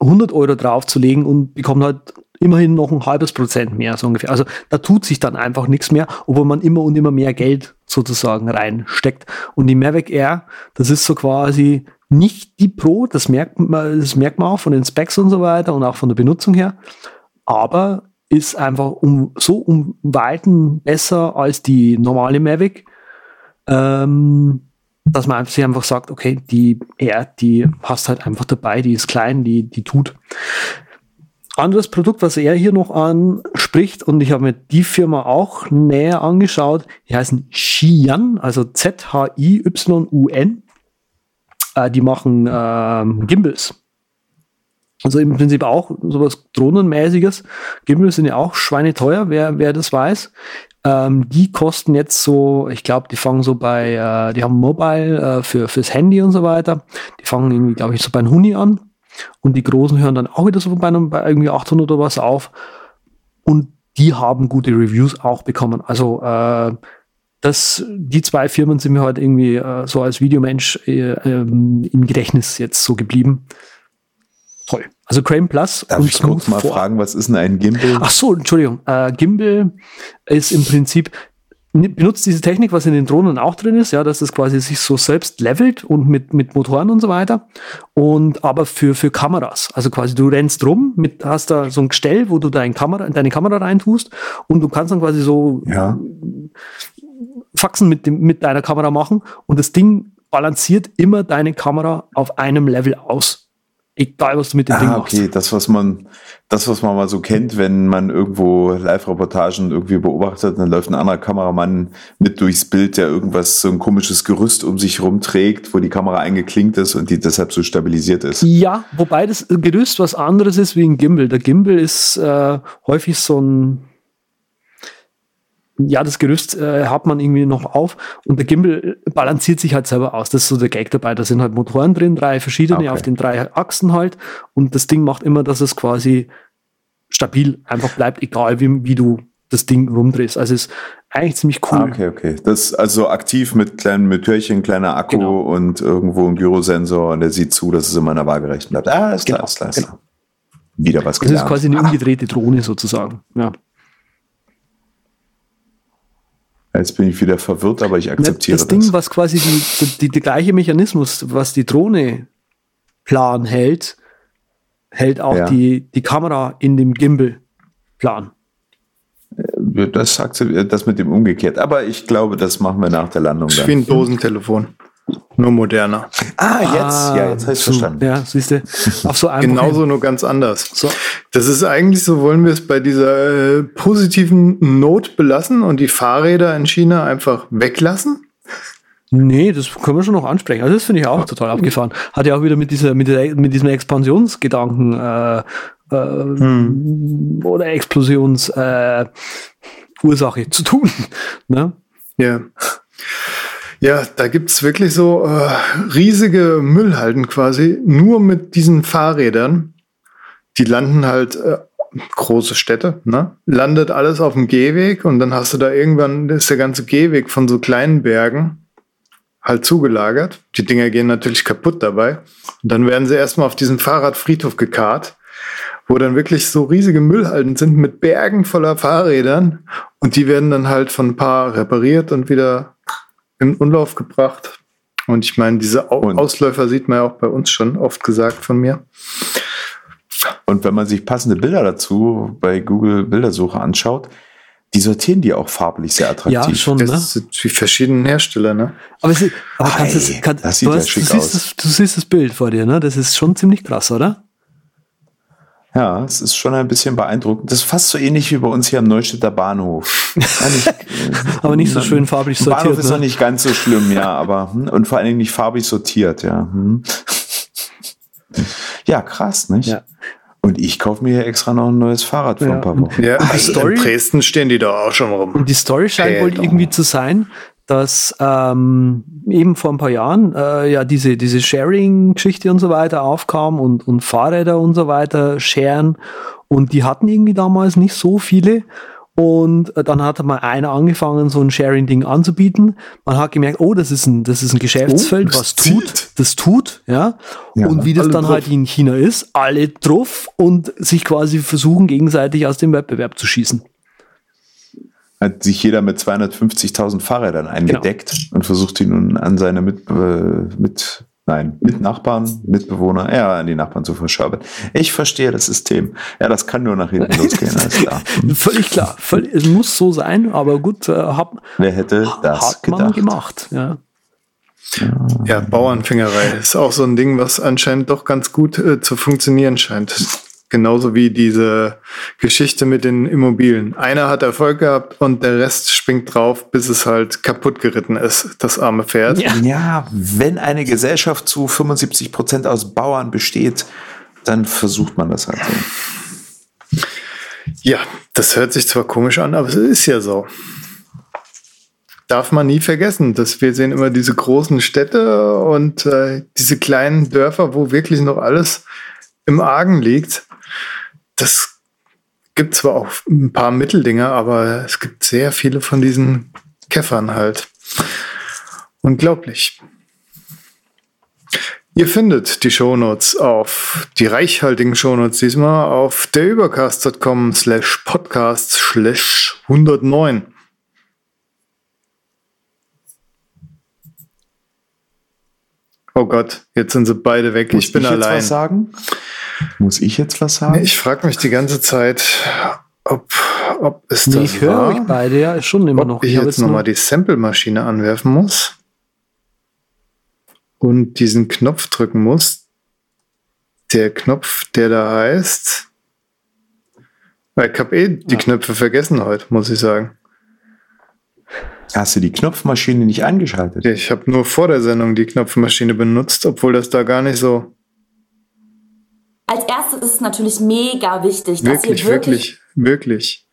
100 Euro draufzulegen und bekommt halt immerhin noch ein halbes Prozent mehr, so ungefähr. Also da tut sich dann einfach nichts mehr, obwohl man immer und immer mehr Geld sozusagen reinsteckt. Und die Mavic Air, das ist so quasi nicht die Pro, das merkt man, das merkt man auch von den Specs und so weiter und auch von der Benutzung her, aber ist einfach um so um Weiten besser als die normale Mavic, ähm, dass man sich einfach sagt, okay, die Air, die passt halt einfach dabei, die ist klein, die, die tut. Anderes Produkt, was er hier noch anspricht, und ich habe mir die Firma auch näher angeschaut, die heißen Xian, also Z-H-I-Y-U-N. Äh, die machen ähm, Gimbals. Also im Prinzip auch sowas Drohnenmäßiges. Gimbals sind ja auch schweineteuer, wer, wer das weiß. Ähm, die kosten jetzt so, ich glaube, die fangen so bei, äh, die haben Mobile äh, für, fürs Handy und so weiter. Die fangen irgendwie, glaube ich, so bei Huni an. Und die Großen hören dann auch wieder so bei, einem, bei irgendwie 800 oder was auf. Und die haben gute Reviews auch bekommen. Also äh, das, die zwei Firmen sind mir halt irgendwie äh, so als Videomensch äh, ähm, im Gedächtnis jetzt so geblieben. Toll. Also Crane Plus. Darf und ich kurz mal fragen, was ist denn ein Gimbal? Ach so, Entschuldigung. Äh, Gimbal ist im Prinzip benutzt diese Technik, was in den Drohnen auch drin ist, ja, dass es quasi sich so selbst levelt und mit, mit Motoren und so weiter. Und aber für, für Kameras. Also quasi du rennst rum, mit, hast da so ein Gestell, wo du dein Kamera, deine Kamera reintust und du kannst dann quasi so Ja. Faxen mit, dem, mit deiner Kamera machen und das Ding balanciert immer deine Kamera auf einem Level aus. Egal, was du mit dem Ding Ah, machst. okay, das, was man, das, was man mal so kennt, wenn man irgendwo Live-Reportagen irgendwie beobachtet, dann läuft ein anderer Kameramann mit durchs Bild, der irgendwas, so ein komisches Gerüst um sich rumträgt, wo die Kamera eingeklinkt ist und die deshalb so stabilisiert ist. Ja, wobei das Gerüst was anderes ist wie ein Gimbal. Der Gimbal ist äh, häufig so ein, ja, das Gerüst äh, hat man irgendwie noch auf und der Gimbal balanciert sich halt selber aus. Das ist so der Gag dabei. Da sind halt Motoren drin, drei verschiedene Okay. auf den drei Achsen halt und das Ding macht immer, dass es quasi stabil einfach bleibt, egal wie, wie du das Ding rumdrehst. Also ist eigentlich ziemlich cool. Ah, okay, okay. Das ist also aktiv mit kleinen Motörchen, kleiner Akku Genau. und irgendwo ein Gyrosensor und der sieht zu, dass es immer in der Waagerechten bleibt. Ah, ist klar, Genau, ist klar, ist genau. klar. Wieder was Das ist gelernt. quasi eine umgedrehte Drohne sozusagen. Ja. Jetzt bin ich wieder verwirrt, aber ich akzeptiere das das. Ding, was quasi die, die, die, der gleiche Mechanismus, was die Drohne plan hält, hält auch Ja. die, die Kamera in dem Gimbal plan. Das, akzept- das mit dem umgekehrt. Aber ich glaube, das machen wir nach der Landung Das ist wie ein Dosentelefon. Nur moderner. Ah, jetzt, ja, jetzt habe ich so, verstanden. Ja, siehst du. Auf so einfach Genauso, nur ganz anders. So. Das ist eigentlich so, wollen wir es bei dieser äh, positiven Not belassen und die Fahrräder in China einfach weglassen? Nee, das können wir schon noch ansprechen. Also das finde ich auch total abgefahren. Hat ja auch wieder mit dieser, mit, mit diesem Expansionsgedanken äh, äh, oder Explosions äh, Ursache zu tun. Ne? Ja. Ja, da gibt's wirklich so äh, riesige Müllhalden quasi, nur mit diesen Fahrrädern. Die landen halt äh, große Städte, ne? Landet alles auf dem Gehweg und dann hast du da irgendwann, ist der ganze Gehweg von so kleinen Bergen halt zugelagert. Die Dinger gehen natürlich kaputt dabei. Und dann werden sie erstmal auf diesen Fahrradfriedhof gekarrt, wo dann wirklich so riesige Müllhalden sind mit Bergen voller Fahrrädern und die werden dann halt von ein paar repariert und wieder in Umlauf gebracht. Und ich meine, diese Au Und- Ausläufer sieht man ja auch bei uns schon oft gesagt von mir. Und wenn man sich passende Bilder dazu bei Google Bildersuche anschaut, die sortieren die auch farblich sehr attraktiv. Ja, schon. Das Ne? sind die verschiedenen Hersteller, ne? Aber, es ist, aber kannst Ei, es, kann, das sieht du, ja hast, schick du, siehst aus. das, du siehst das Bild vor dir, ne? Das ist schon ziemlich krass, oder? Ja, es ist schon ein bisschen beeindruckend. Das ist fast so ähnlich wie bei uns hier am Neustädter Bahnhof. Ja, nicht, Aber nicht so schön farblich Bahnhof sortiert. ist noch Ne? nicht ganz so schlimm, ja, aber hm, und vor allen Dingen nicht farbig sortiert, ja. Hm. Ja, krass, nicht? Ja. Und ich kaufe mir hier extra noch ein neues Fahrrad für Ja. ein paar Wochen. Ja, also Story- in Dresden stehen die da auch schon rum. Und die Story scheint wohl Peter. irgendwie zu sein, dass ähm, eben vor ein paar Jahren äh, ja diese, diese Sharing-Geschichte und so weiter aufkam und, und Fahrräder und so weiter sharen. Und die hatten irgendwie damals nicht so viele. Und äh, dann hat mal einer angefangen, so ein Sharing-Ding anzubieten. Man hat gemerkt, oh, das ist ein, das ist ein Geschäftsfeld, Oh, was tut, zieht. das tut, ja. Ja, und wie das dann drauf. halt in China ist, alle drauf und sich quasi versuchen, gegenseitig aus dem Wettbewerb zu schießen. Hat sich jeder mit 250.000 Fahrrädern eingedeckt und versucht die nun an seine mit, äh, mit, nein, mit Nachbarn, Mitbewohner, ja, an die Nachbarn zu verschaben. Ich verstehe das System. Ja, das kann nur nach hinten losgehen, alles klar. Völlig klar. Völlig, es muss so sein, aber gut, äh, hat, Wer hätte das hat man gedacht? gemacht. Ja. Ja, Bauernfingerei ist auch so ein Ding, was anscheinend doch ganz gut äh, zu funktionieren scheint. Genauso wie diese Geschichte mit den Immobilien. Einer hat Erfolg gehabt und der Rest springt drauf, bis es halt kaputt geritten ist, das arme Pferd. Ja. Ja, wenn eine Gesellschaft zu 75 Prozent aus Bauern besteht, dann versucht man das halt so. Ja, das hört sich zwar komisch an, aber es ist ja so. Darf man nie vergessen, dass wir sehen immer diese großen Städte und äh, diese kleinen Dörfer, wo wirklich noch alles im Argen liegt das gibt zwar auch ein paar Mitteldinger, aber es gibt sehr viele von diesen Käffern halt. Unglaublich. Ihr findet die Shownotes auf, die reichhaltigen Shownotes diesmal, auf derübercast.com slash podcast slash 109. Oh Gott, jetzt sind sie beide weg. Muss ich bin ich allein. Jetzt was sagen? Muss ich jetzt was sagen? Ich frage mich die ganze Zeit, ob, ob es Nee, das ich höre euch beide ja schon immer ob noch. ich hab jetzt nur- nochmal die Sample-Maschine anwerfen muss und diesen Knopf drücken muss. Der Knopf, der da heißt. Weil Ich habe eh die Ja. Knöpfe vergessen heute, muss ich sagen. Hast du die Knopfmaschine nicht angeschaltet? Ich habe nur vor der Sendung die Knopfmaschine benutzt, obwohl das da gar nicht so Als erstes ist es natürlich mega wichtig, dass wirklich, ihr wirklich, wirklich, wirklich.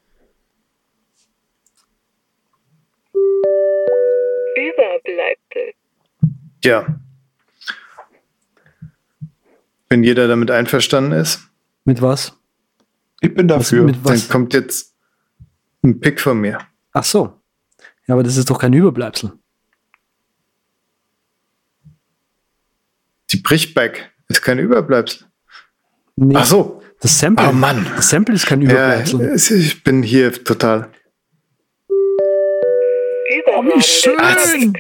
Überbleibsel. Ja. Wenn jeder damit einverstanden ist, Mit was? Ich bin dafür. mit was? dann kommt jetzt ein Pick von mir. Ach so. Ja, aber das ist doch kein Überbleibsel. Die Brichback ist kein Überbleibsel. Nee, Ach so. Das Sample. Oh Mann. Das Sample ist kein Ja, Überbleibsel. es- ich bin hier total. Überragende schön.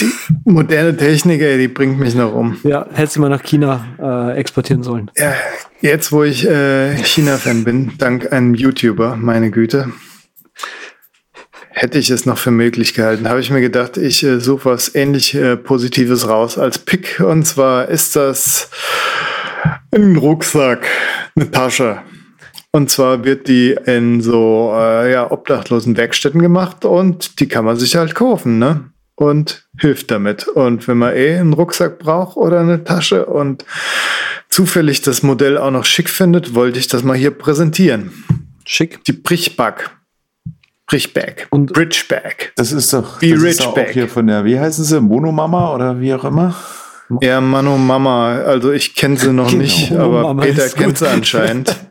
Die moderne Technik, ey, die bringt mich noch um. Ja, hättest du mal nach China äh, exportieren sollen. Ja, jetzt, wo ich äh, China-Fan bin, dank einem YouTuber, meine Güte, hätte ich es noch für möglich gehalten. Habe ich mir gedacht, ich äh, suche was ähnlich äh, Positives raus als Pick. Und zwar ist das ein Rucksack, eine Tasche. Und zwar wird die in so äh, ja, obdachlosen Werkstätten gemacht und die kann man sich halt kaufen, ne? Und hilft damit. Und wenn man eh einen Rucksack braucht oder eine Tasche und zufällig das Modell auch noch schick findet, wollte ich das mal hier präsentieren. Schick. Die Brichback. Brichback. Und- Bridgeback. Das ist doch, Be das ist doch auch hier von der, wie heißen sie, Monomama oder wie auch immer? Ja, Mano Mama. Also ich kenne sie noch Genau. nicht, Mano aber Mama Peter kennt sie anscheinend.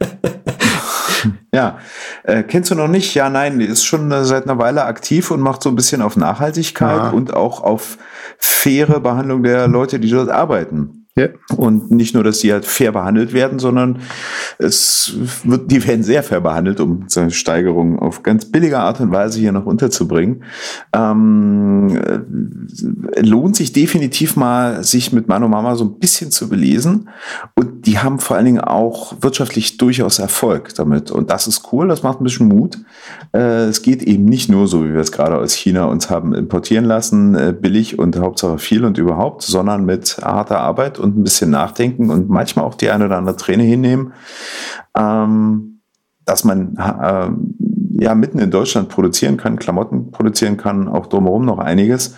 Ja, äh, kennst du noch nicht? Ja, nein, die ist schon äh, seit einer Weile aktiv und macht so ein bisschen auf Nachhaltigkeit Aha. und auch auf faire Behandlung der Leute, die dort arbeiten. Ja. Und nicht nur, dass die halt fair behandelt werden, sondern es wird, die werden sehr fair behandelt, um so eine Steigerung auf ganz billige Art und Weise hier noch unterzubringen. Ähm, äh, lohnt sich definitiv mal, sich mit Mano Mama so ein bisschen zu belesen. Und die haben vor allen Dingen auch wirtschaftlich durchaus Erfolg damit. Und das ist cool, das macht ein bisschen Mut. Äh, es geht eben nicht nur so, wie wir es gerade aus China uns haben importieren lassen, äh, billig und Hauptsache viel und überhaupt, sondern mit harter Arbeit und ein bisschen nachdenken und manchmal auch die eine oder andere Träne hinnehmen, ähm, dass man äh, ja mitten in Deutschland produzieren kann, Klamotten produzieren kann, auch drumherum noch einiges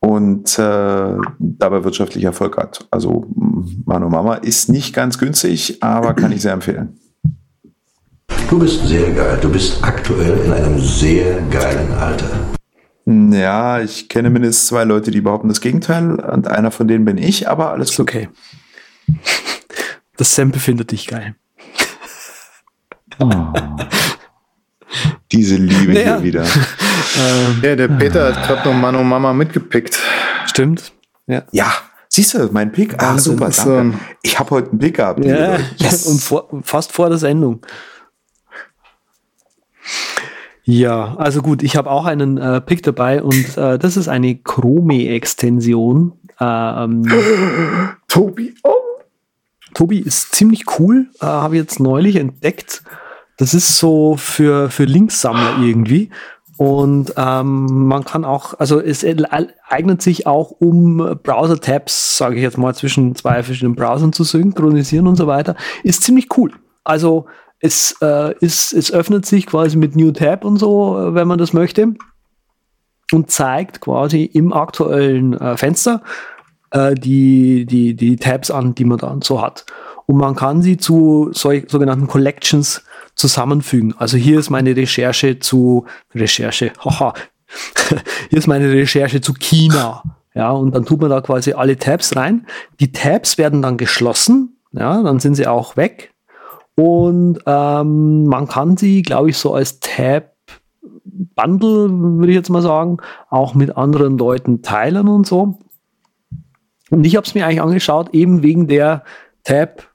und äh, dabei wirtschaftlich Erfolg hat. Also Mano Mama ist nicht ganz günstig, aber kann ich sehr empfehlen. Du bist sehr geil. Du bist aktuell in einem sehr geilen Alter. Ja, ich kenne mindestens zwei Leute, die behaupten das Gegenteil und einer von denen bin ich, aber alles Ist okay. Das Sample findet dich geil. Oh. Diese Liebe Naja. hier wieder. Ähm, Ja, der Peter hat gerade noch Mano Mama mitgepickt. stimmt. Ja. Ja, siehst du, mein Pick. Ah, Wahnsinn, super, danke. so ein- ich habe heute einen Pick gehabt. Ja. Yes. und vor, fast vor der Sendung. Ja, also gut, ich habe auch einen äh, Pick dabei und äh, das ist eine Chrome-Extension. Ähm, Tobi, oh. Tobi ist ziemlich cool, äh, habe ich jetzt neulich entdeckt. Das ist so für, für Linksammler irgendwie. Und ähm, man kann auch, also es eignet sich auch, um Browser-Tabs, sage ich jetzt mal, zwischen zwei verschiedenen Browsern zu synchronisieren und so weiter. Ist ziemlich cool. Also es, äh, ist, es öffnet sich quasi mit New Tab und so, äh, wenn man das möchte. Und zeigt quasi im aktuellen äh, Fenster äh, die, die, die Tabs an, die man dann so hat. Und man kann sie zu solch, sogenannten Collections zusammenfügen. Also hier ist meine Recherche zu Recherche, haha. hier ist meine Recherche zu China. Ja, und dann tut man da quasi alle Tabs rein. Die Tabs werden dann geschlossen. Ja, dann sind sie auch weg. Und ähm, man kann sie, glaube ich, so als Tab Bundle, würde ich jetzt mal sagen, auch mit anderen Leuten teilen und so. Und ich habe es mir eigentlich angeschaut, eben wegen der Tab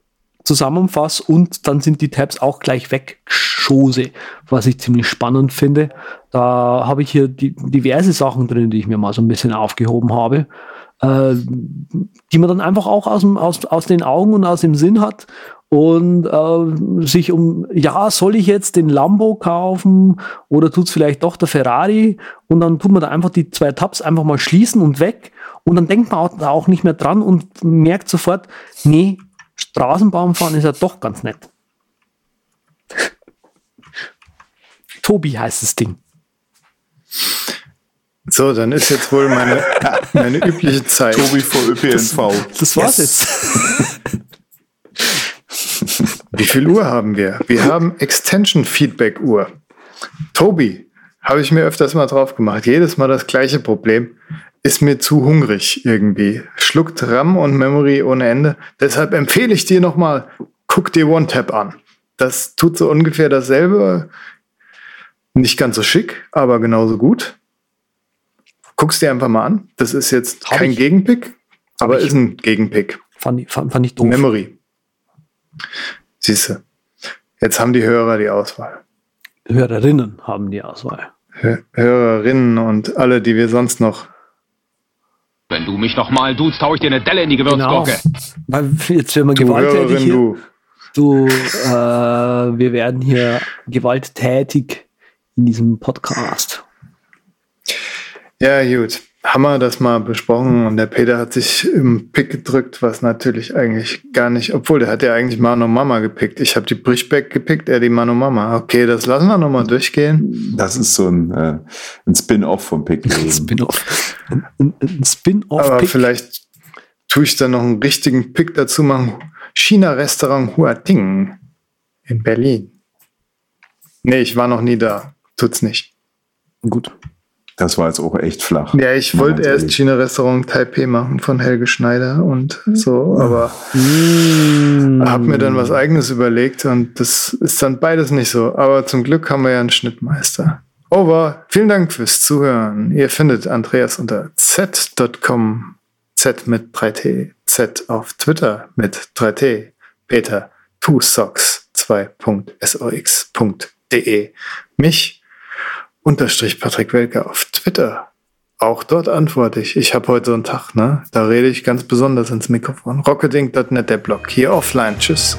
Zusammenfass und dann sind die Tabs auch gleich weggeschose, was ich ziemlich spannend finde. Da habe ich hier die, diverse Sachen drin, die ich mir mal so ein bisschen aufgehoben habe. äh, die man dann einfach auch aus, aus, aus den Augen und aus dem Sinn hat und äh, sich um, ja, soll ich jetzt den Lambo kaufen oder tut's vielleicht doch der Ferrari und dann tut man da einfach die zwei Tabs einfach mal schließen und weg und dann denkt man auch, auch nicht mehr dran und merkt sofort, nee, Straßenbahn fahren ist ja doch ganz nett. Tobi heißt das Ding. So, dann ist jetzt wohl meine, meine übliche Zeit. Tobi vor ÖPNV. Das, das war's yes. jetzt. Wie viel Uhr haben wir? Wir haben Extension Feedback Uhr. Tobi, habe ich mir öfters mal drauf gemacht. Jedes Mal das gleiche Problem. Ist mir zu hungrig irgendwie. Schluckt RAM und Memory ohne Ende. Deshalb empfehle ich dir nochmal, guck dir OneTap an. Das tut so ungefähr dasselbe. Nicht ganz so schick, aber genauso gut. Guck's dir einfach mal an. Das ist jetzt Hab kein ich. Gegenpick, aber ist ein Gegenpick. Fand fand, fand ich doof. Memory. Siehst du, jetzt haben die Hörer die Auswahl. Hörerinnen haben die Auswahl. Hörerinnen und alle, die wir sonst noch. Wenn du mich nochmal duzt, hau ich dir eine Delle in die Gewürzgurke. Genau. Jetzt werden wir gewalttätig hier. Du, du äh, wir werden hier gewalttätig in diesem Podcast. Ja, gut haben wir das mal besprochen und der Peter hat sich im Pick gedrückt, was natürlich eigentlich gar nicht, obwohl der hat ja eigentlich Mano Mama gepickt. Ich habe die Brichback gepickt, er die Mano Mama. Okay, das lassen wir nochmal durchgehen. Das ist so ein, äh, ein Spin-off vom Pick. Spin-off. Ein, ein Spin-off. Aber vielleicht tue ich dann noch einen richtigen Pick dazu machen. China-Restaurant Huating in Berlin. Nee, ich war noch nie da. Tut's nicht. Gut. Das war jetzt auch echt flach. Ja, ich wollte erst China-Restaurant Taipei machen von Helge Schneider und so, aber mm. habe mir dann was eigenes überlegt und das ist dann beides nicht so. Aber zum Glück haben wir ja einen Schnittmeister. Over. Vielen Dank fürs Zuhören. Ihr findet Andreas unter z.com, z mit 3t, z auf Twitter mit 3t, Peter, two socks 2.sox.de. Mich unterstrich Patrick Welke auf Twitter. Auch dort antworte ich. Ich habe heute so einen Tag, ne? Da rede ich ganz besonders ins Mikrofon. Rocketing.net, der Blog. Hier offline. Tschüss.